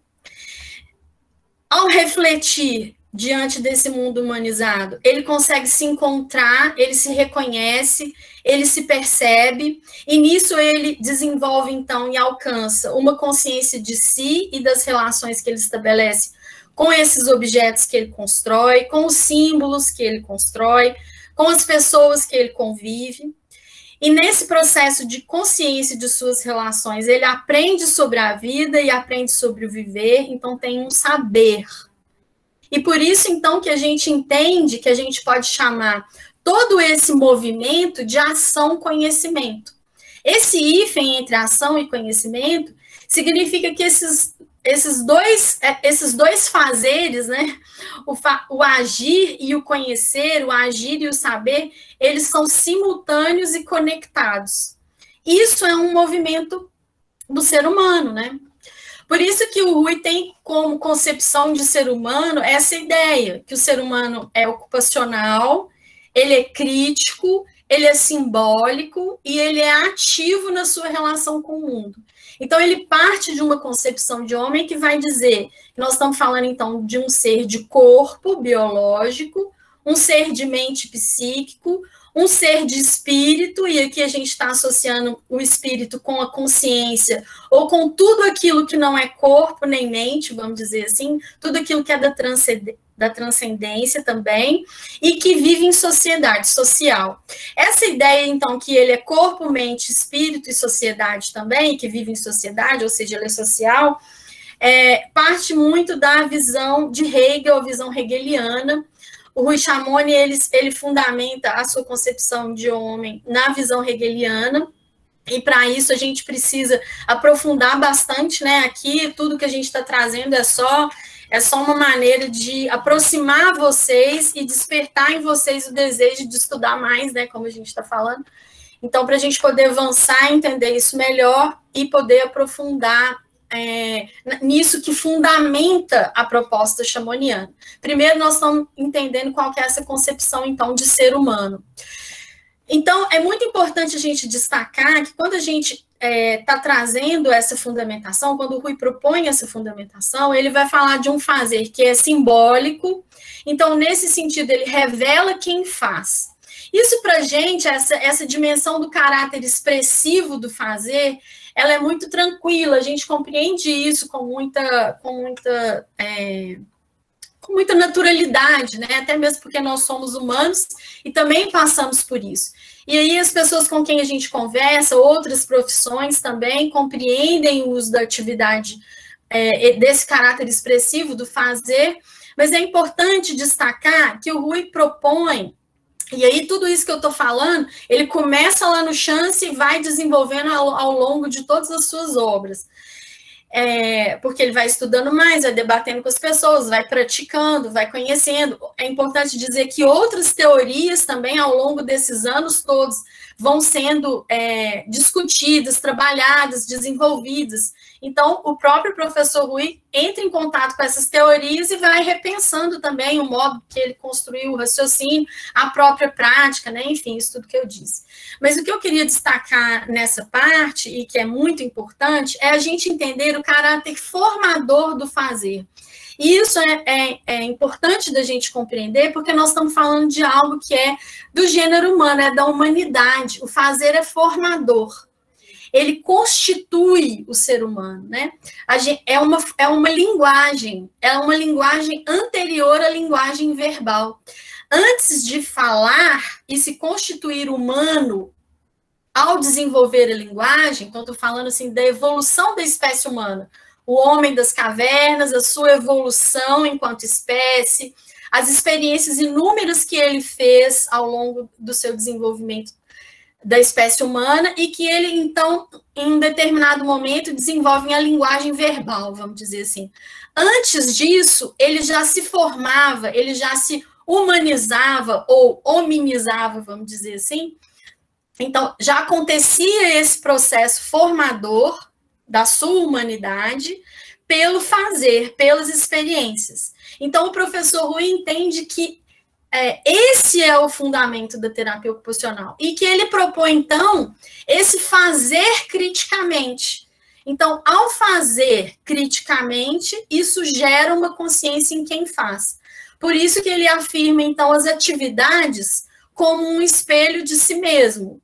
Ao refletir diante desse mundo humanizado, ele consegue se encontrar, ele se reconhece, ele se percebe, e nisso ele desenvolve então e alcança uma consciência de si e das relações que ele estabelece com esses objetos que ele constrói, com os símbolos que ele constrói, com as pessoas que ele convive. E nesse processo de consciência de suas relações, ele aprende sobre a vida e aprende sobre o viver, então tem um saber. E por isso, então, que a gente entende que a gente pode chamar todo esse movimento de ação-conhecimento. Esse hífen entre ação e conhecimento significa que esses, esses, dois, é, esses dois fazeres, né? O, fa, o agir e o conhecer, o agir e o saber, eles são simultâneos e conectados. Isso é um movimento do ser humano, né? Por isso que o Rui tem como concepção de ser humano essa ideia, que o ser humano é ocupacional, ele é crítico, ele é simbólico e ele é ativo na sua relação com o mundo. Então, ele parte de uma concepção de homem que vai dizer que nós estamos falando, então, de um ser de corpo biológico, um ser de mente psíquico, um ser de espírito, e aqui a gente está associando o espírito com a consciência, ou com tudo aquilo que não é corpo nem mente, vamos dizer assim, tudo aquilo que é da, da transcendência também, e que vive em sociedade social. Essa ideia, então, que ele é corpo, mente, espírito e sociedade também, que vive em sociedade, ou seja, ele é social, é, parte muito da visão de Hegel, a visão hegeliana, o Rui Chamoni, ele, ele fundamenta a sua concepção de homem na visão hegeliana, e para isso a gente precisa aprofundar bastante, né? Aqui tudo que a gente está trazendo é só é só uma maneira de aproximar vocês e despertar em vocês o desejo de estudar mais, né? Como a gente está falando. Então, para a gente poder avançar, entender isso melhor e poder aprofundar é, nisso que fundamenta a proposta chamoniana. Primeiro, nós estamos entendendo qual que é essa concepção, então, de ser humano. Então, é muito importante a gente destacar que quando a gente está é, tá trazendo essa fundamentação, quando o Rui propõe essa fundamentação, ele vai falar de um fazer que é simbólico. Então, nesse sentido, ele revela quem faz. Isso para a gente, essa, essa dimensão do caráter expressivo do fazer, ela é muito tranquila, a gente compreende isso com muita, com muita, é, com muita naturalidade, né? Até mesmo porque nós somos humanos e também passamos por isso. E aí as pessoas com quem a gente conversa, outras profissões também compreendem o uso da atividade é, desse caráter expressivo do fazer, mas é importante destacar que o Rui propõe e aí, tudo isso que eu estou falando, ele começa lá no chance e vai desenvolvendo ao, ao longo de todas as suas obras. É, porque ele vai estudando mais, vai debatendo com as pessoas, vai praticando, vai conhecendo. É importante dizer que outras teorias também, ao longo desses anos todos, vão sendo é, discutidas, trabalhadas, desenvolvidas. Então, o próprio professor Rui entra em contato com essas teorias e vai repensando também o modo que ele construiu o raciocínio, a própria prática, né? Enfim, isso tudo que eu disse. Mas o que eu queria destacar nessa parte, e que é muito importante, é a gente entender o caráter formador do fazer. E isso é, é, é, importante da gente compreender, porque nós estamos falando de algo que é do gênero humano, é da humanidade. O fazer é formador ele constitui o ser humano, né? Gente, é, uma, é uma linguagem, é uma linguagem anterior à linguagem verbal. Antes de falar e se constituir humano ao desenvolver a linguagem, então estou falando assim da evolução da espécie humana, o homem das cavernas, a sua evolução enquanto espécie, as experiências inúmeras que ele fez ao longo do seu desenvolvimento da espécie humana e que ele, então, em determinado momento, desenvolve a linguagem verbal, vamos dizer assim. Antes disso, ele já se formava, ele já se humanizava ou hominizava, vamos dizer assim, Então, já acontecia esse processo formador da sua humanidade pelo fazer, pelas experiências. Então, o professor Rui entende que é, esse é o fundamento da terapia ocupacional e que ele propõe, então, esse fazer criticamente. Então, ao fazer criticamente, isso gera uma consciência em quem faz. Por isso que ele afirma, então, as atividades como um espelho de si mesmo,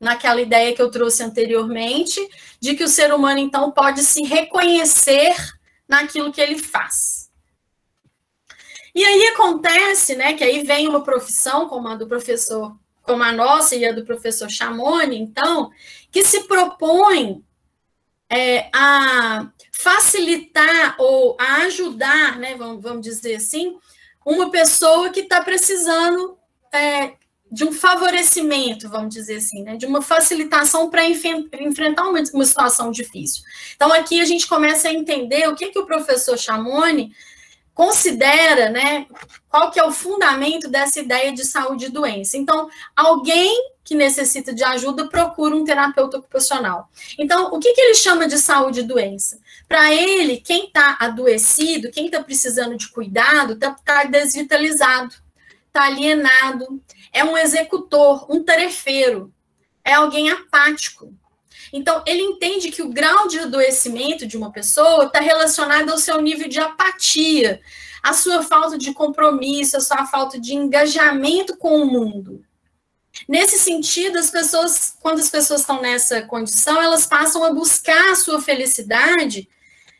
naquela ideia que eu trouxe anteriormente, de que o ser humano, então, pode se reconhecer naquilo que ele faz. E aí acontece, né, que aí vem uma profissão como a do professor, como a nossa e a do professor Chamoni, então, que se propõe é, a facilitar ou a ajudar, né, vamos, vamos dizer assim, uma pessoa que está precisando é, de um favorecimento, vamos dizer assim, né, de uma facilitação para enfrentar uma, uma, situação difícil. Então, aqui a gente começa a entender o que, que o professor Chamoni considera, né, qual que é o fundamento dessa ideia de saúde e doença. Então, alguém que necessita de ajuda procura um terapeuta ocupacional. Então, o que, que ele chama de saúde e doença? Para ele, quem está adoecido, quem está precisando de cuidado, está tá desvitalizado, está alienado, é um executor, um tarefeiro, é alguém apático. Então, ele entende que o grau de adoecimento de uma pessoa está relacionado ao seu nível de apatia, a sua falta de compromisso, a sua falta de engajamento com o mundo. Nesse sentido, as pessoas, quando as pessoas estão nessa condição, elas passam a buscar a sua felicidade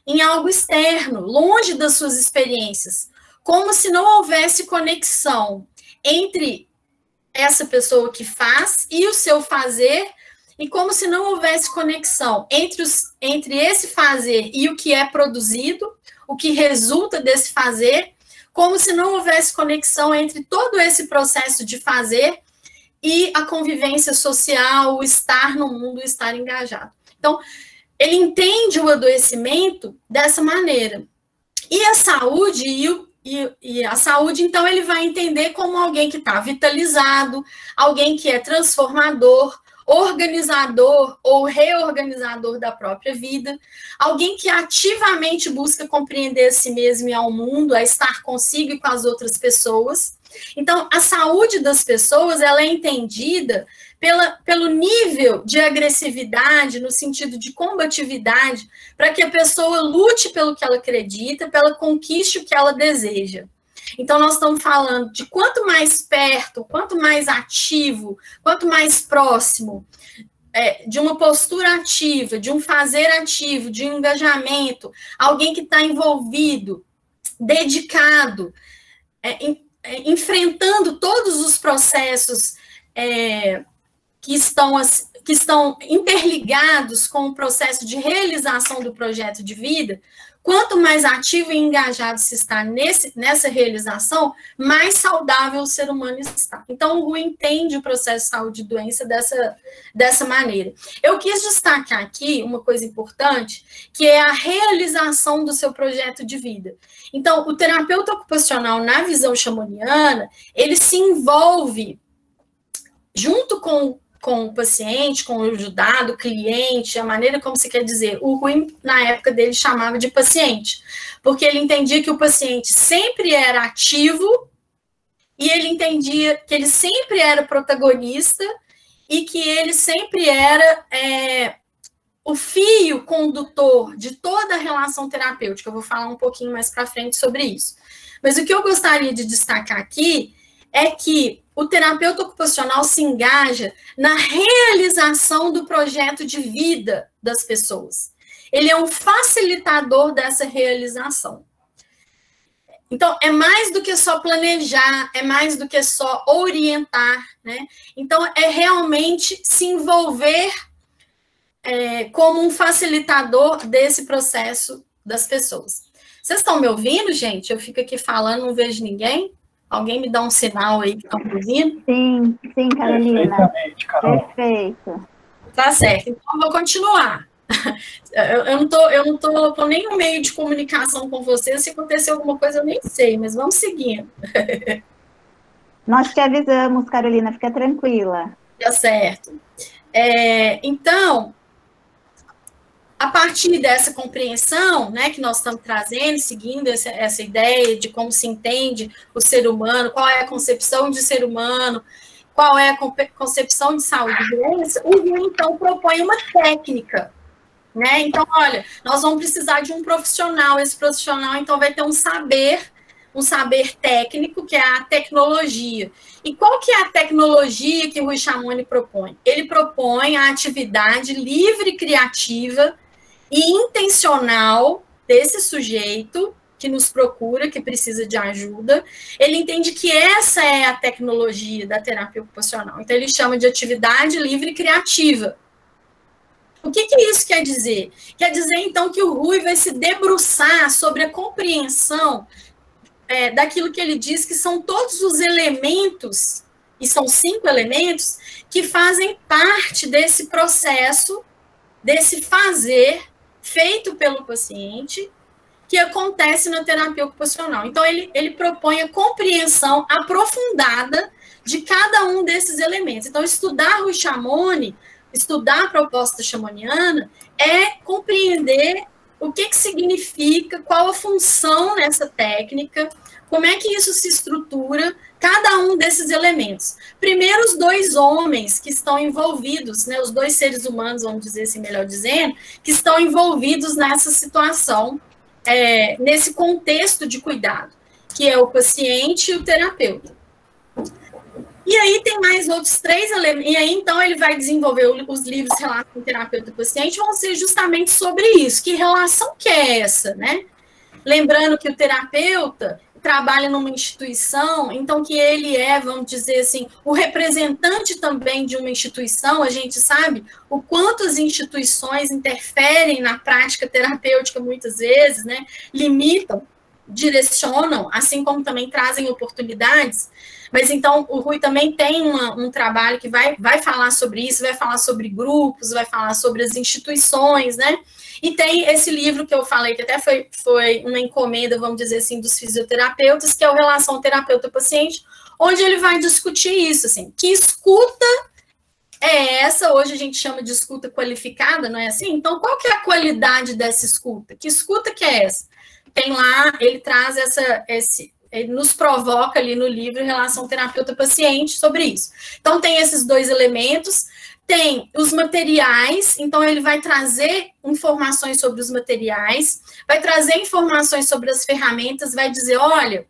em algo externo, longe das suas experiências, como se não houvesse conexão entre essa pessoa que faz e o seu fazer, e como se não houvesse conexão entre, os, entre esse fazer e o que é produzido, o que resulta desse fazer, como se não houvesse conexão entre todo esse processo de fazer e a convivência social, o estar no mundo, o estar engajado. Então, ele entende o adoecimento dessa maneira. E a saúde e o e, e, a saúde, então, ele vai entender como alguém que está vitalizado, alguém que é transformador, organizador ou reorganizador da própria vida, alguém que ativamente busca compreender a si mesmo e ao mundo, a estar consigo e com as outras pessoas. Então, a saúde das pessoas, ela é entendida pela, pelo nível de agressividade, no sentido de combatividade, para que a pessoa lute pelo que ela acredita, pela conquiste o que ela deseja. Então, nós estamos falando de quanto mais perto, quanto mais ativo, quanto mais próximo é, de uma postura ativa, de um fazer ativo, de um engajamento, alguém que está envolvido, dedicado, é, em, é, enfrentando todos os processos é, que estão, que estão interligados com o processo de realização do projeto de vida, quanto mais ativo e engajado se está nesse, nessa realização, mais saudável o ser humano está. Então, o Rui entende o processo de saúde e doença dessa, dessa maneira. Eu quis destacar aqui uma coisa importante, que é a realização do seu projeto de vida. Então, o terapeuta ocupacional, na visão chamoniana, ele se envolve junto com com o paciente, com o ajudado, cliente, a maneira como se quer dizer. O Rui, na época dele, chamava de paciente, porque ele entendia que o paciente sempre era ativo e ele entendia que ele sempre era protagonista e que ele sempre era é, o fio condutor de toda a relação terapêutica. Eu vou falar um pouquinho mais para frente sobre isso. Mas o que eu gostaria de destacar aqui é que o terapeuta ocupacional se engaja na realização do projeto de vida das pessoas. Ele é um facilitador dessa realização. Então, é mais do que só planejar, é mais do que só orientar, né? Então, é realmente se envolver é, como um facilitador desse processo das pessoas. Vocês estão me ouvindo, gente? Eu fico aqui falando, não vejo ninguém. Alguém me dá um sinal aí que estão ouvindo? Sim, sim, Carolina. Perfeito. Tá certo. Então, eu vou continuar. [laughs] Eu, eu, não tô, eu não tô com nenhum meio de comunicação com você. Se acontecer alguma coisa, eu nem sei, mas vamos seguindo. [laughs] Nós te avisamos, Carolina, fica tranquila. Tá certo. É, então, a partir dessa compreensão, né, que nós estamos trazendo, seguindo essa, essa ideia de como se entende o ser humano, qual é a concepção de ser humano, qual é a concepção de saúde e doença, o Rio, então, propõe uma técnica. Né? Então, olha, nós vamos precisar de um profissional, esse profissional, então, vai ter um saber, um saber técnico, que é a tecnologia. E qual que é a tecnologia que o Rui Chamoni propõe? Ele propõe a atividade livre, criativa e intencional desse sujeito que nos procura, que precisa de ajuda, ele entende que essa é a tecnologia da terapia ocupacional. Então, ele chama de atividade livre criativa. O que, que isso quer dizer? Quer dizer, então, que o Rui vai se debruçar sobre a compreensão é, daquilo que ele diz que são todos os elementos, e são cinco elementos, que fazem parte desse processo, desse fazer feito pelo paciente que acontece na terapia ocupacional. Então, ele, ele propõe a compreensão aprofundada de cada um desses elementos. Então, estudar o Chamone, estudar a proposta chamoniana, é compreender o que, que significa, qual a função nessa técnica, como é que isso se estrutura, cada um desses elementos. Primeiro, os dois homens que estão envolvidos, né, os dois seres humanos, vamos dizer assim, melhor dizendo, que estão envolvidos nessa situação é, nesse contexto de cuidado, que é o paciente e o terapeuta. E aí tem mais outros três elementos, e aí então ele vai desenvolver os livros relação terapeuta e paciente, vão ser justamente sobre isso, que relação que é essa, né? Lembrando que o terapeuta trabalha numa instituição, então que ele é, vamos dizer assim, o representante também de uma instituição, a gente sabe o quanto as instituições interferem na prática terapêutica muitas vezes, né? Limitam, direcionam, assim como também trazem oportunidades. Mas então o Rui também tem uma, um trabalho que vai, vai falar sobre isso, vai falar sobre grupos, vai falar sobre as instituições, né? E tem esse livro que eu falei, que até foi, foi uma encomenda, vamos dizer assim, dos fisioterapeutas, que é o Relação Terapeuta-Paciente, onde ele vai discutir isso, assim, que escuta é essa, hoje a gente chama de escuta qualificada, não é assim? Então, qual que é a qualidade dessa escuta? Que escuta que é essa? Tem lá, ele traz essa, esse, ele nos provoca ali no livro relação terapeuta-paciente sobre isso. Então, tem esses dois elementos, tem os materiais, então ele vai trazer informações sobre os materiais, vai trazer informações sobre as ferramentas, vai dizer: olha,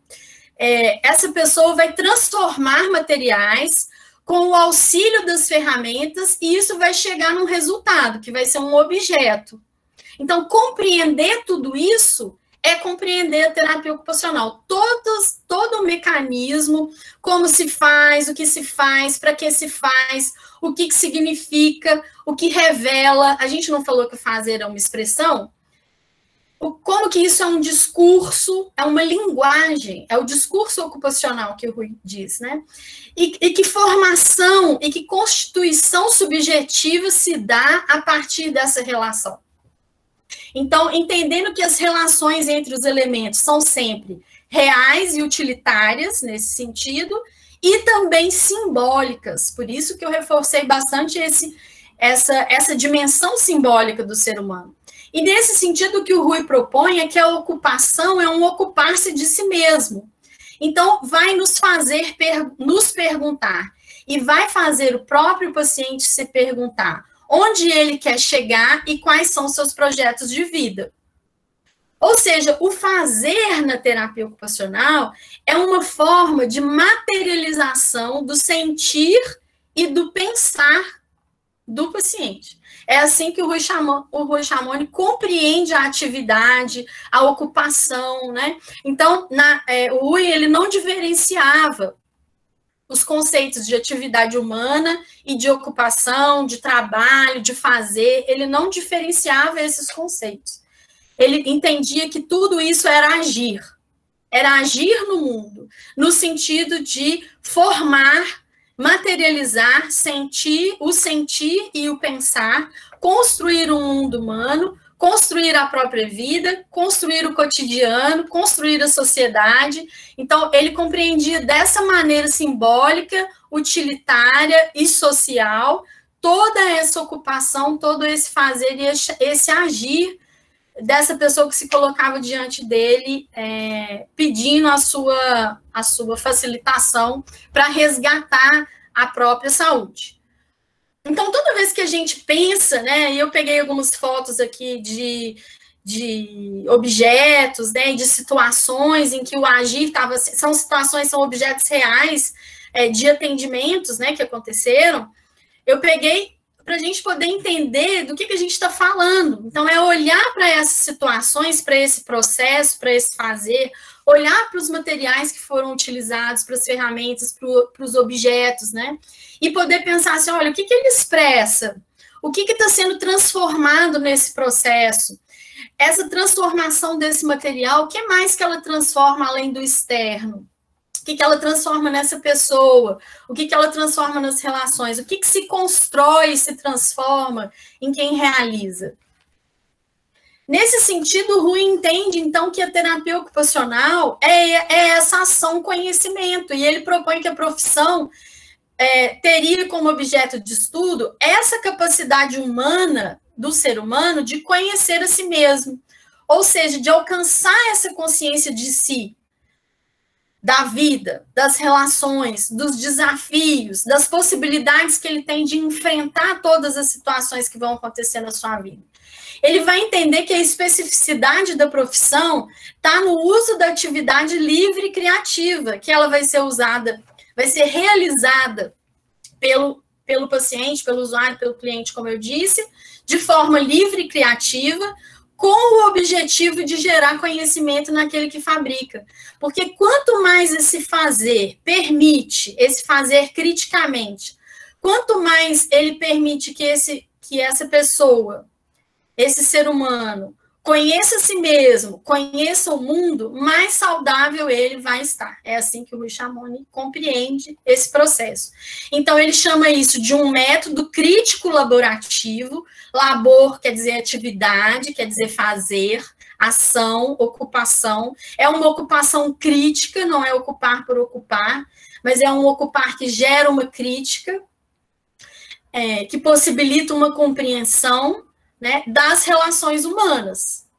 é, essa pessoa vai transformar materiais com o auxílio das ferramentas e isso vai chegar num resultado, que vai ser um objeto. Então, compreender tudo isso é compreender a terapia ocupacional. Todos, todo o mecanismo, como se faz, o que se faz, para que se faz, o que, que significa, o que revela. A gente não falou que fazer é uma expressão? como que isso é um discurso, é uma linguagem, é o discurso ocupacional que o Rui diz, né? E, e, que formação e que constituição subjetiva se dá a partir dessa relação. Então, entendendo que as relações entre os elementos são sempre reais e utilitárias nesse sentido, e também simbólicas. Por isso que eu reforcei bastante esse, essa, essa dimensão simbólica do ser humano. E nesse sentido, o que o Rui propõe é que a ocupação é um ocupar-se de si mesmo. Então, vai nos fazer per nos perguntar e vai fazer o próprio paciente se perguntar onde ele quer chegar e quais são seus projetos de vida. Ou seja, o fazer na terapia ocupacional é uma forma de materialização do sentir e do pensar do paciente. É assim que o Rui, Chamon, o Rui Chamoni compreende a atividade, a ocupação, né? Então, na, é, o Rui, ele não diferenciava os conceitos de atividade humana e de ocupação, de trabalho, de fazer, ele não diferenciava esses conceitos ele entendia que tudo isso era agir. Era agir no mundo, no sentido de formar, materializar, sentir, o sentir e o pensar, construir um mundo humano construir a própria vida, construir o cotidiano, construir a sociedade. Então, ele compreendia dessa maneira simbólica, utilitária e social toda essa ocupação, todo esse fazer e esse agir dessa pessoa que se colocava diante dele, é, pedindo a sua, a sua facilitação para resgatar a própria saúde. Então, toda vez que a gente pensa, né, e eu peguei algumas fotos aqui de, de objetos, né, de situações em que o agir estava, são situações, são objetos reais é, de atendimentos, né, que aconteceram, eu peguei para a gente poder entender do que, que a gente está falando. Então, é olhar para essas situações, para esse processo, para esse fazer, olhar para os materiais que foram utilizados, para as ferramentas, para os objetos, né? E poder pensar assim: olha, o que, que ele expressa? O que está sendo transformado nesse processo? Essa transformação desse material, o que mais que ela transforma além do externo? O que, que ela transforma nessa pessoa, o que, que ela transforma nas relações, o que, que se constrói se transforma em quem realiza. Nesse sentido, o Rui entende, então, que a terapia ocupacional é, é essa ação conhecimento, e ele propõe que a profissão é, teria como objeto de estudo essa capacidade humana do ser humano de conhecer a si mesmo, ou seja, de alcançar essa consciência de si, da vida, das relações, dos desafios, das possibilidades que ele tem de enfrentar todas as situações que vão acontecer na sua vida. Ele vai entender que a especificidade da profissão está no uso da atividade livre e criativa, que ela vai ser usada, vai ser realizada pelo, pelo paciente, pelo usuário, pelo cliente, como eu disse, de forma livre e criativa, com o objetivo de gerar conhecimento naquele que fabrica. Porque quanto mais esse fazer permite, esse fazer criticamente, quanto mais ele permite que, esse, que essa pessoa, esse ser humano, conheça a si mesmo, conheça o mundo, mais saudável ele vai estar. É assim que o Rui Chamoni compreende esse processo. Então, ele chama isso de um método crítico laborativo. Labor quer dizer atividade, quer dizer fazer, ação, ocupação. É uma ocupação crítica, não é ocupar por ocupar, mas é um ocupar que gera uma crítica, é, que possibilita uma compreensão né, das relações humanas.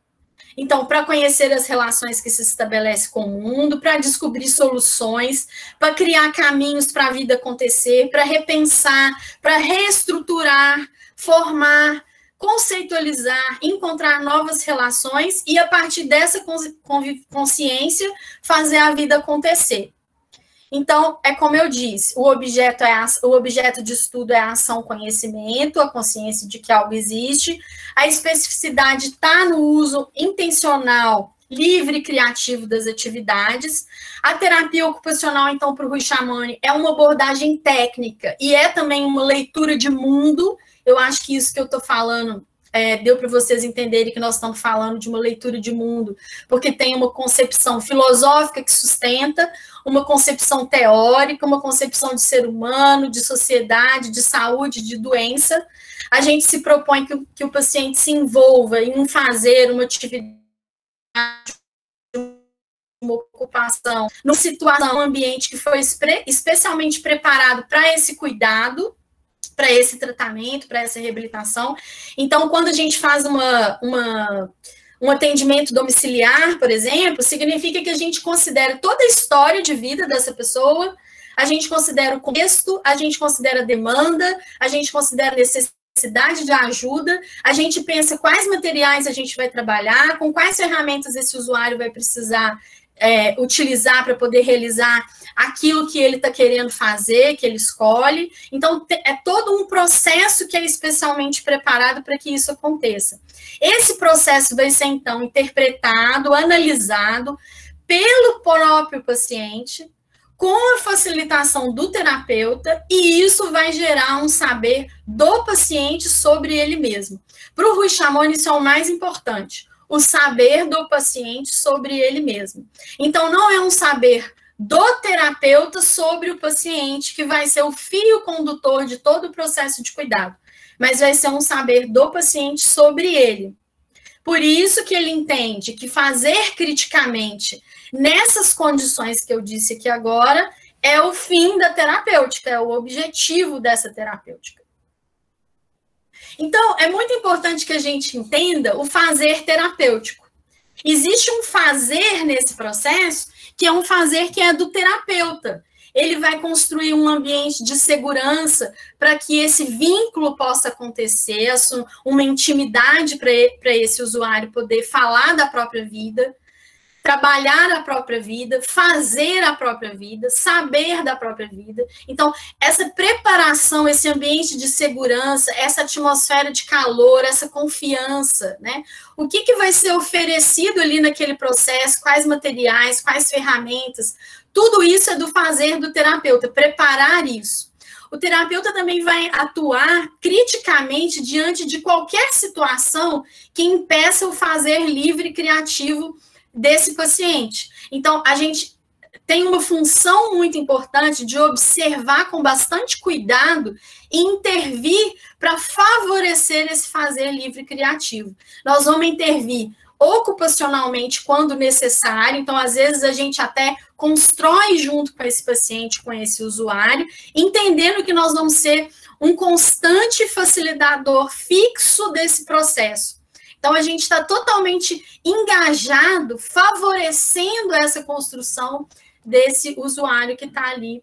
Então, para conhecer as relações que se estabelece com o mundo, para descobrir soluções, para criar caminhos para a vida acontecer, para repensar, para reestruturar, formar, conceitualizar, encontrar novas relações e, a partir dessa consciência, fazer a vida acontecer. Então, é como eu disse, o objeto, é a, o objeto de estudo é a ação conhecimento, a consciência de que algo existe, a especificidade está no uso intencional, livre e criativo das atividades. A terapia ocupacional, então, para o Rui Chamani, é uma abordagem técnica e é também uma leitura de mundo. Eu acho que isso que eu estou falando é, deu para vocês entenderem que nós estamos falando de uma leitura de mundo, porque tem uma concepção filosófica que sustenta, uma concepção teórica, uma concepção de ser humano, de sociedade, de saúde, de doença. A gente se propõe que, que o paciente se envolva em um fazer, uma atividade, uma ocupação, numa situação, um ambiente que foi especialmente preparado para esse cuidado, para esse tratamento, para essa reabilitação. Então, quando a gente faz uma, uma, um atendimento domiciliar, por exemplo, significa que a gente considera toda a história de vida dessa pessoa, a gente considera o contexto, a gente considera a demanda, a gente considera a necessidade de ajuda, a gente pensa quais materiais a gente vai trabalhar, com quais ferramentas esse usuário vai precisar é, utilizar para poder realizar aquilo que ele está querendo fazer, que ele escolhe. Então, é todo um processo que é especialmente preparado para que isso aconteça. Esse processo vai ser, então, interpretado, analisado pelo próprio paciente, com a facilitação do terapeuta, e isso vai gerar um saber do paciente sobre ele mesmo. Para o Rui Chamon, isso é o mais importante o saber do paciente sobre ele mesmo. Então, não é um saber do terapeuta sobre o paciente que vai ser o fio condutor de todo o processo de cuidado, mas vai ser um saber do paciente sobre ele. Por isso que ele entende que fazer criticamente nessas condições que eu disse aqui agora é o fim da terapêutica, é o objetivo dessa terapêutica. Então, é muito importante que a gente entenda o fazer terapêutico. Existe um fazer nesse processo que é um fazer que é do terapeuta. Ele vai construir um ambiente de segurança para que esse vínculo possa acontecer, uma intimidade para esse usuário poder falar da própria vida trabalhar a própria vida, fazer a própria vida, saber da própria vida. Então, essa preparação, esse ambiente de segurança, essa atmosfera de calor, essa confiança, né? O que, que vai ser oferecido ali naquele processo, quais materiais, quais ferramentas, tudo isso é do fazer do terapeuta, preparar isso. O terapeuta também vai atuar criticamente diante de qualquer situação que impeça o fazer livre e criativo desse paciente. Então, a gente tem uma função muito importante de observar com bastante cuidado e intervir para favorecer esse fazer livre criativo. Nós vamos intervir ocupacionalmente quando necessário, então às vezes a gente até constrói junto com esse paciente, com esse usuário, entendendo que nós vamos ser um constante facilitador fixo desse processo. Então, a gente está totalmente engajado, favorecendo essa construção desse usuário que está ali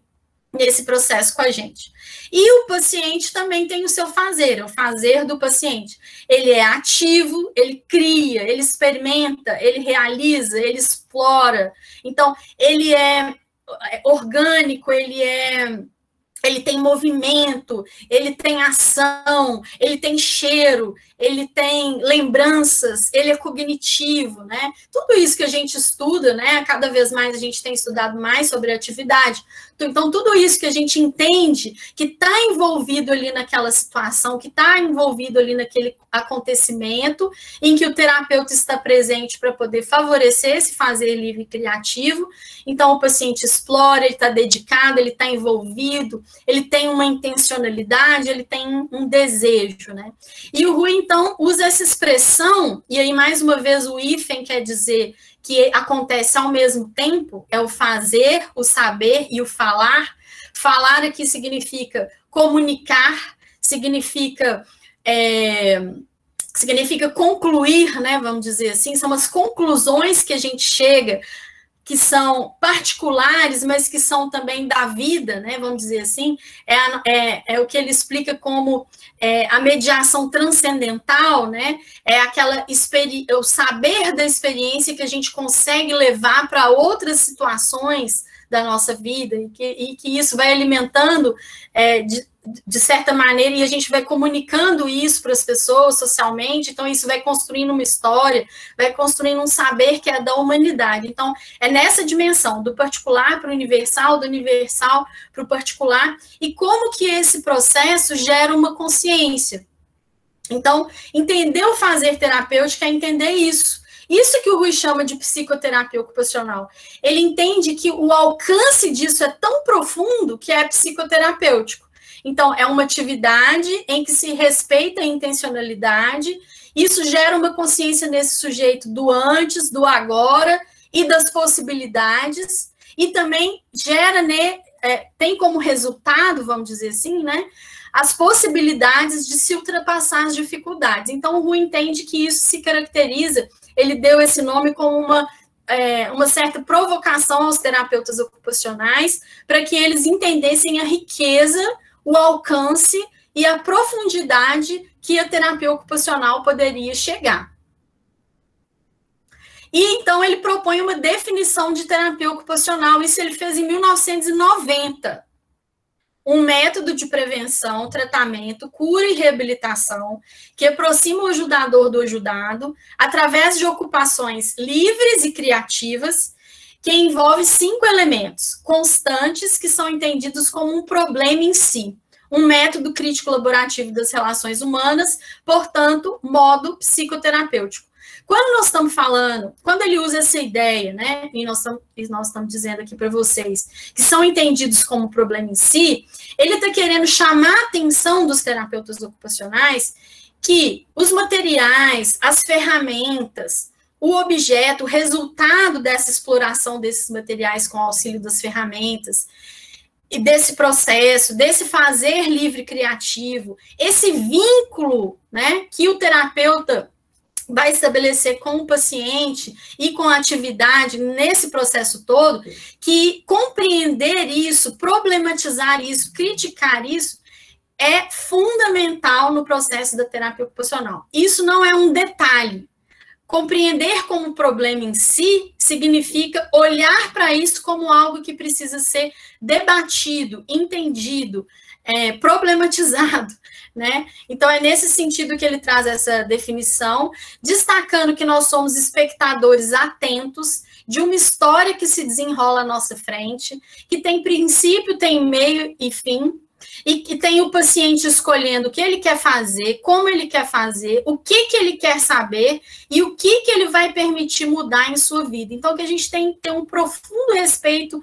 nesse processo com a gente. E o paciente também tem o seu fazer, é o fazer do paciente. Ele é ativo, ele cria, ele experimenta, ele realiza, ele explora. Então, ele é, é orgânico, ele é ele tem movimento, ele tem ação, ele tem cheiro, ele tem lembranças, ele é cognitivo, né? Tudo isso que a gente estuda, né? Cada vez mais a gente tem estudado mais sobre atividade. Então, tudo isso que a gente entende que está envolvido ali naquela situação, que está envolvido ali naquele acontecimento, em que o terapeuta está presente para poder favorecer esse fazer livre e criativo. Então, o paciente explora, ele está dedicado, ele está envolvido, ele tem uma intencionalidade, ele tem um desejo, né? E o Rui, então, usa essa expressão, e aí, mais uma vez, o hífen quer dizer que acontece ao mesmo tempo, é o fazer, o saber e o falar. Falar aqui significa comunicar, significa é, significa concluir, né? Vamos dizer assim, são as conclusões que a gente chega que são particulares, mas que são também da vida, né? Vamos dizer assim, é, a, é, é o que ele explica como é, a mediação transcendental, né? É aquela o saber da experiência que a gente consegue levar para outras situações da nossa vida e que, e que isso vai alimentando é, de, de certa maneira, e a gente vai comunicando isso para as pessoas socialmente, então isso vai construindo uma história, vai construindo um saber que é da humanidade. Então, é nessa dimensão, do particular para o universal, do universal para o particular, e como que esse processo gera uma consciência. Então, entender o fazer terapêutico é entender isso. Isso que o Rui chama de psicoterapia ocupacional. Ele entende que o alcance disso é tão profundo que é psicoterapêutico. Então, é uma atividade em que se respeita a intencionalidade, isso gera uma consciência nesse sujeito do antes, do agora e das possibilidades, e também gera, né, é, tem como resultado, vamos dizer assim, né, as possibilidades de se ultrapassar as dificuldades. Então, o Rui entende que isso se caracteriza, ele deu esse nome como uma é, uma certa provocação aos terapeutas ocupacionais para que eles entendessem a riqueza o alcance e a profundidade que a terapia ocupacional poderia chegar. E então ele propõe uma definição de terapia ocupacional, isso ele fez em 1990. Um método de prevenção, tratamento, cura e reabilitação que aproxima o ajudador do ajudado através de ocupações livres e criativas que envolve cinco elementos constantes que são entendidos como um problema em si. Um método crítico laborativo das relações humanas, portanto, modo psicoterapêutico. Quando nós estamos falando, quando ele usa essa ideia, né, e nós estamos, nós estamos dizendo aqui para vocês, que são entendidos como problema em si, ele está querendo chamar a atenção dos terapeutas ocupacionais que os materiais, as ferramentas, o objeto, o resultado dessa exploração desses materiais com auxílio das ferramentas, e desse processo, desse fazer livre criativo, esse vínculo né, que o terapeuta vai estabelecer com o paciente e com a atividade nesse processo todo, que compreender isso, problematizar isso, criticar isso, é fundamental no processo da terapia ocupacional. Isso não é um detalhe. Compreender como problema em si significa olhar para isso como algo que precisa ser debatido, entendido, é, problematizado, né? Então é nesse sentido que ele traz essa definição, destacando que nós somos espectadores atentos de uma história que se desenrola à nossa frente, que tem princípio, tem meio e fim, e que tem o paciente escolhendo o que ele quer fazer, como ele quer fazer, o que, que ele quer saber e o que, que ele vai permitir mudar em sua vida. Então, que a gente tem que ter um profundo respeito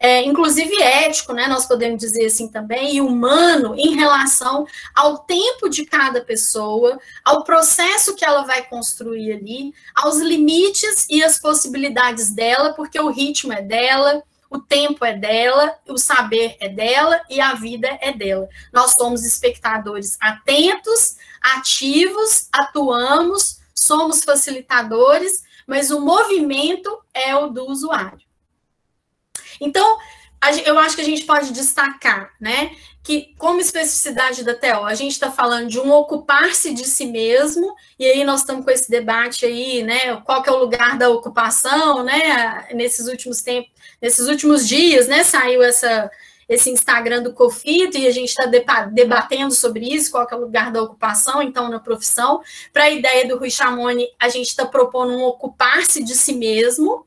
é, inclusive ético, né, nós podemos dizer assim também, e humano em relação ao tempo de cada pessoa, ao processo que ela vai construir ali, aos limites e as possibilidades dela, porque o ritmo é dela, o tempo é dela, o saber é dela e a vida é dela. Nós somos espectadores atentos, ativos, atuamos, somos facilitadores, mas o movimento é o do usuário. Então, eu acho que a gente pode destacar, né, que como especificidade da TO, a gente está falando de um ocupar-se de si mesmo, e aí nós estamos com esse debate aí, né, qual que é o lugar da ocupação, né, nesses últimos tempos, nesses últimos dias, né, saiu essa esse Instagram do Cofito e a gente está debatendo sobre isso, qual é o lugar da ocupação, então, na profissão. Para a ideia do Rui Chamoni, a gente está propondo um ocupar-se de si mesmo,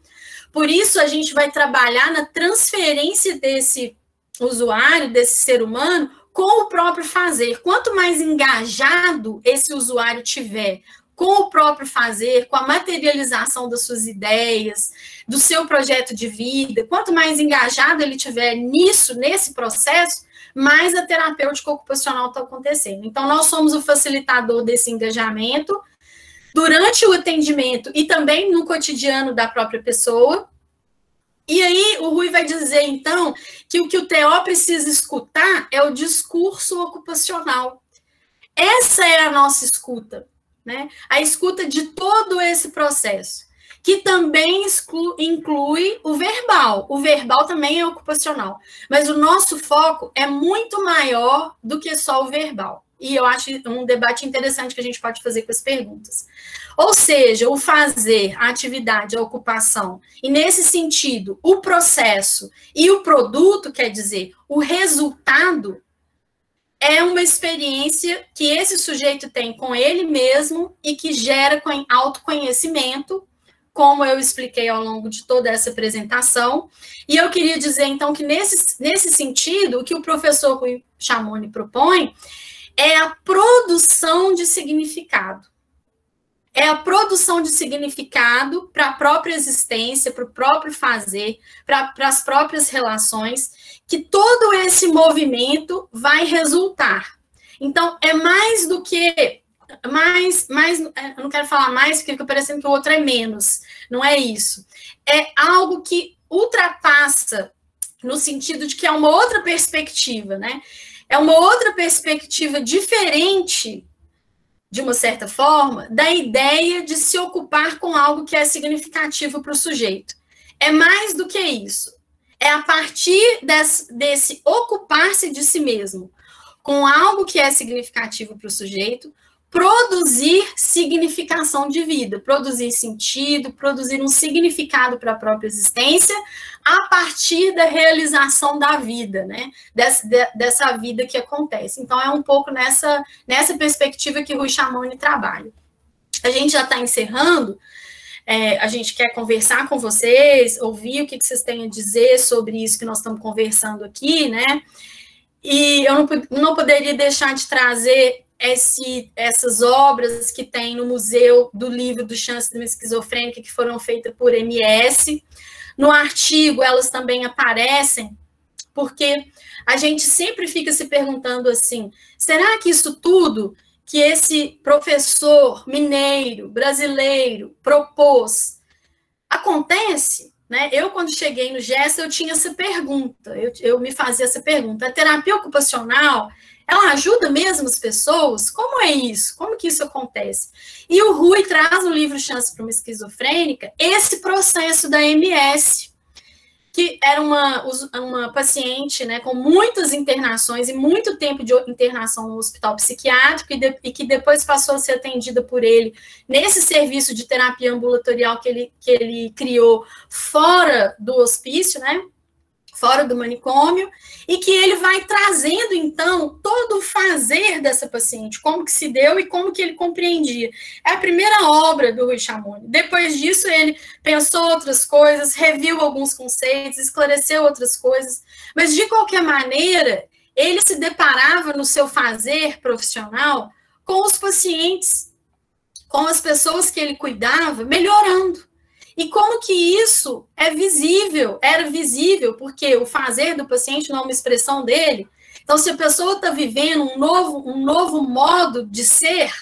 por isso, a gente vai trabalhar na transferência desse usuário, desse ser humano, com o próprio fazer. Quanto mais engajado esse usuário tiver com o próprio fazer, com a materialização das suas ideias, do seu projeto de vida, quanto mais engajado ele tiver nisso, nesse processo, mais a terapêutica ocupacional está acontecendo. Então, nós somos o facilitador desse engajamento, durante o atendimento e também no cotidiano da própria pessoa. E aí o Rui vai dizer, então, que o que o TO precisa escutar é o discurso ocupacional. Essa é a nossa escuta, né? A escuta de todo esse processo, que também inclui o verbal. O verbal também é ocupacional, mas o nosso foco é muito maior do que só o verbal e eu acho um debate interessante que a gente pode fazer com as perguntas. Ou seja, o fazer, a atividade, a ocupação, e nesse sentido, o processo e o produto, quer dizer, o resultado, é uma experiência que esse sujeito tem com ele mesmo e que gera autoconhecimento, como eu expliquei ao longo de toda essa apresentação. E eu queria dizer, então, que nesse, nesse sentido, o que o professor Rui Chamoni propõe é a produção de significado. É a produção de significado para a própria existência, para o próprio fazer, para as próprias relações, que todo esse movimento vai resultar. Então, é mais do que mais, mais, é, eu não quero falar mais porque fica parecendo que o outro é menos. Não é isso. É algo que ultrapassa no sentido de que é uma outra perspectiva, né? É uma outra perspectiva diferente, de uma certa forma, da ideia de se ocupar com algo que é significativo para o sujeito. É mais do que isso. É a partir desse, desse ocupar-se de si mesmo com algo que é significativo para o sujeito, produzir significação de vida, produzir sentido, produzir um significado para a própria existência a partir da realização da vida, né? Dessa, dessa vida que acontece. Então, é um pouco nessa, nessa perspectiva que Rui Chamoni trabalha. A gente já está encerrando. É, a gente quer conversar com vocês, ouvir o que, que vocês têm a dizer sobre isso que nós estamos conversando aqui, né? E eu não, não poderia deixar de trazer esse, essas obras que tem no Museu do Livro do Chance de uma Esquizofrênica, que foram feitas por MS. No artigo, elas também aparecem, porque a gente sempre fica se perguntando assim: será que isso tudo que esse professor mineiro, brasileiro, propôs, acontece? Né? Eu, quando cheguei no GES, eu tinha essa pergunta, eu, eu me fazia essa pergunta. A terapia ocupacional, ela ajuda mesmo as pessoas? Como é isso? Como que isso acontece? E o Rui traz no livro Chance para uma Esquizofrênica esse processo da MS, que era uma, uma paciente né, com muitas internações e muito tempo de internação no hospital psiquiátrico e, de, e, que depois passou a ser atendida por ele nesse serviço de terapia ambulatorial que ele, que ele criou fora do hospício, né? Fora do manicômio, e que ele vai trazendo, então, todo o fazer dessa paciente, como que se deu e como que ele compreendia. É a primeira obra do Rui Chamoni. Depois disso, ele pensou outras coisas, reviu alguns conceitos, esclareceu outras coisas, mas, de qualquer maneira, ele se deparava no seu fazer profissional com os pacientes, com as pessoas que ele cuidava, melhorando. E como que isso é visível? Era visível, porque o fazer do paciente não é uma expressão dele. Então, se a pessoa está vivendo um novo, um novo modo de ser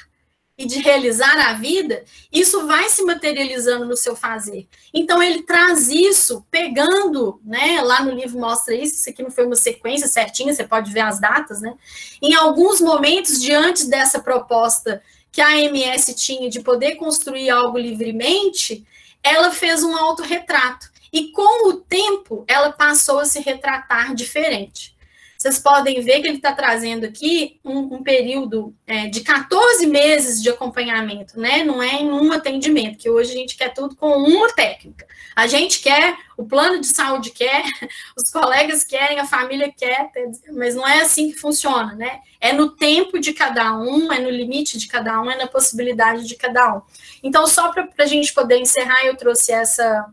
e de realizar a vida, isso vai se materializando no seu fazer. Então, ele traz isso, pegando, né? Lá no livro mostra isso, isso aqui não foi uma sequência certinha, você pode ver as datas, né? Em alguns momentos, diante dessa proposta que a AMS tinha de poder construir algo livremente, ela fez um autorretrato. E com o tempo, ela passou a se retratar diferente. Vocês podem ver que ele está trazendo aqui um, um período é, de 14 meses de acompanhamento, né? Não é em um atendimento, que hoje a gente quer tudo com uma técnica. A gente quer, o plano de saúde quer, [laughs] os colegas querem, a família quer, mas não é assim que funciona, né? É no tempo de cada um, é no limite de cada um, é na possibilidade de cada um. Então, só para a gente poder encerrar, eu trouxe essa,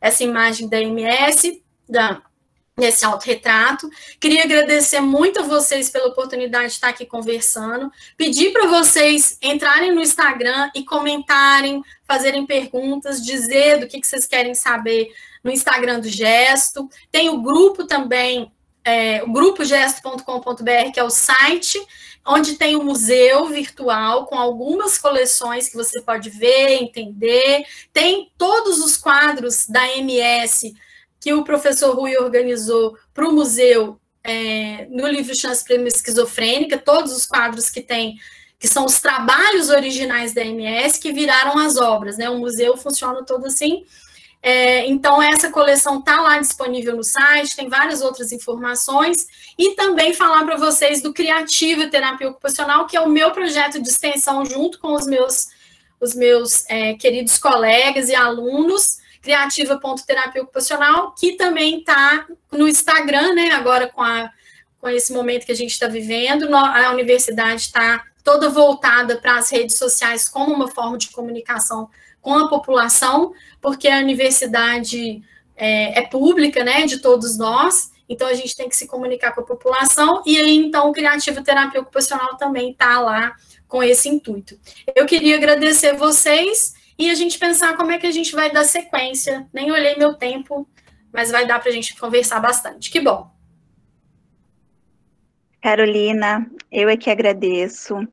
essa imagem da MS, da nesse autorretrato. Queria agradecer muito a vocês pela oportunidade de estar aqui conversando. Pedir para vocês entrarem no Instagram e comentarem, fazerem perguntas, dizer do que, que vocês querem saber no Instagram do Gesto. Tem o grupo também, é, o grupo gesto.com.br, que é o site onde tem o um museu virtual com algumas coleções que você pode ver, entender. Tem todos os quadros da MS que o professor Rui organizou para o museu é, no livro Chance Prêmio Esquizofrênica, todos os quadros que tem, que são os trabalhos originais da MS, que viraram as obras, né? O museu funciona todo assim. É, então, essa coleção está lá disponível no site, tem várias outras informações, e também falar para vocês do Criativa Terapia Ocupacional, que é o meu projeto de extensão junto com os meus, os meus é, queridos colegas e alunos, criativa.terapia ocupacional, que também está no Instagram, né? Agora com, a, com esse momento que a gente está vivendo, a universidade está toda voltada para as redes sociais como uma forma de comunicação com a população, porque a universidade é, é pública, né? De todos nós. Então, a gente tem que se comunicar com a população, e aí, então, o Criativa Terapia Ocupacional também está lá com esse intuito. Eu queria agradecer vocês e a gente pensar como é que a gente vai dar sequência. Nem olhei meu tempo, mas vai dar para a gente conversar bastante. Que bom. Carolina, eu é que agradeço.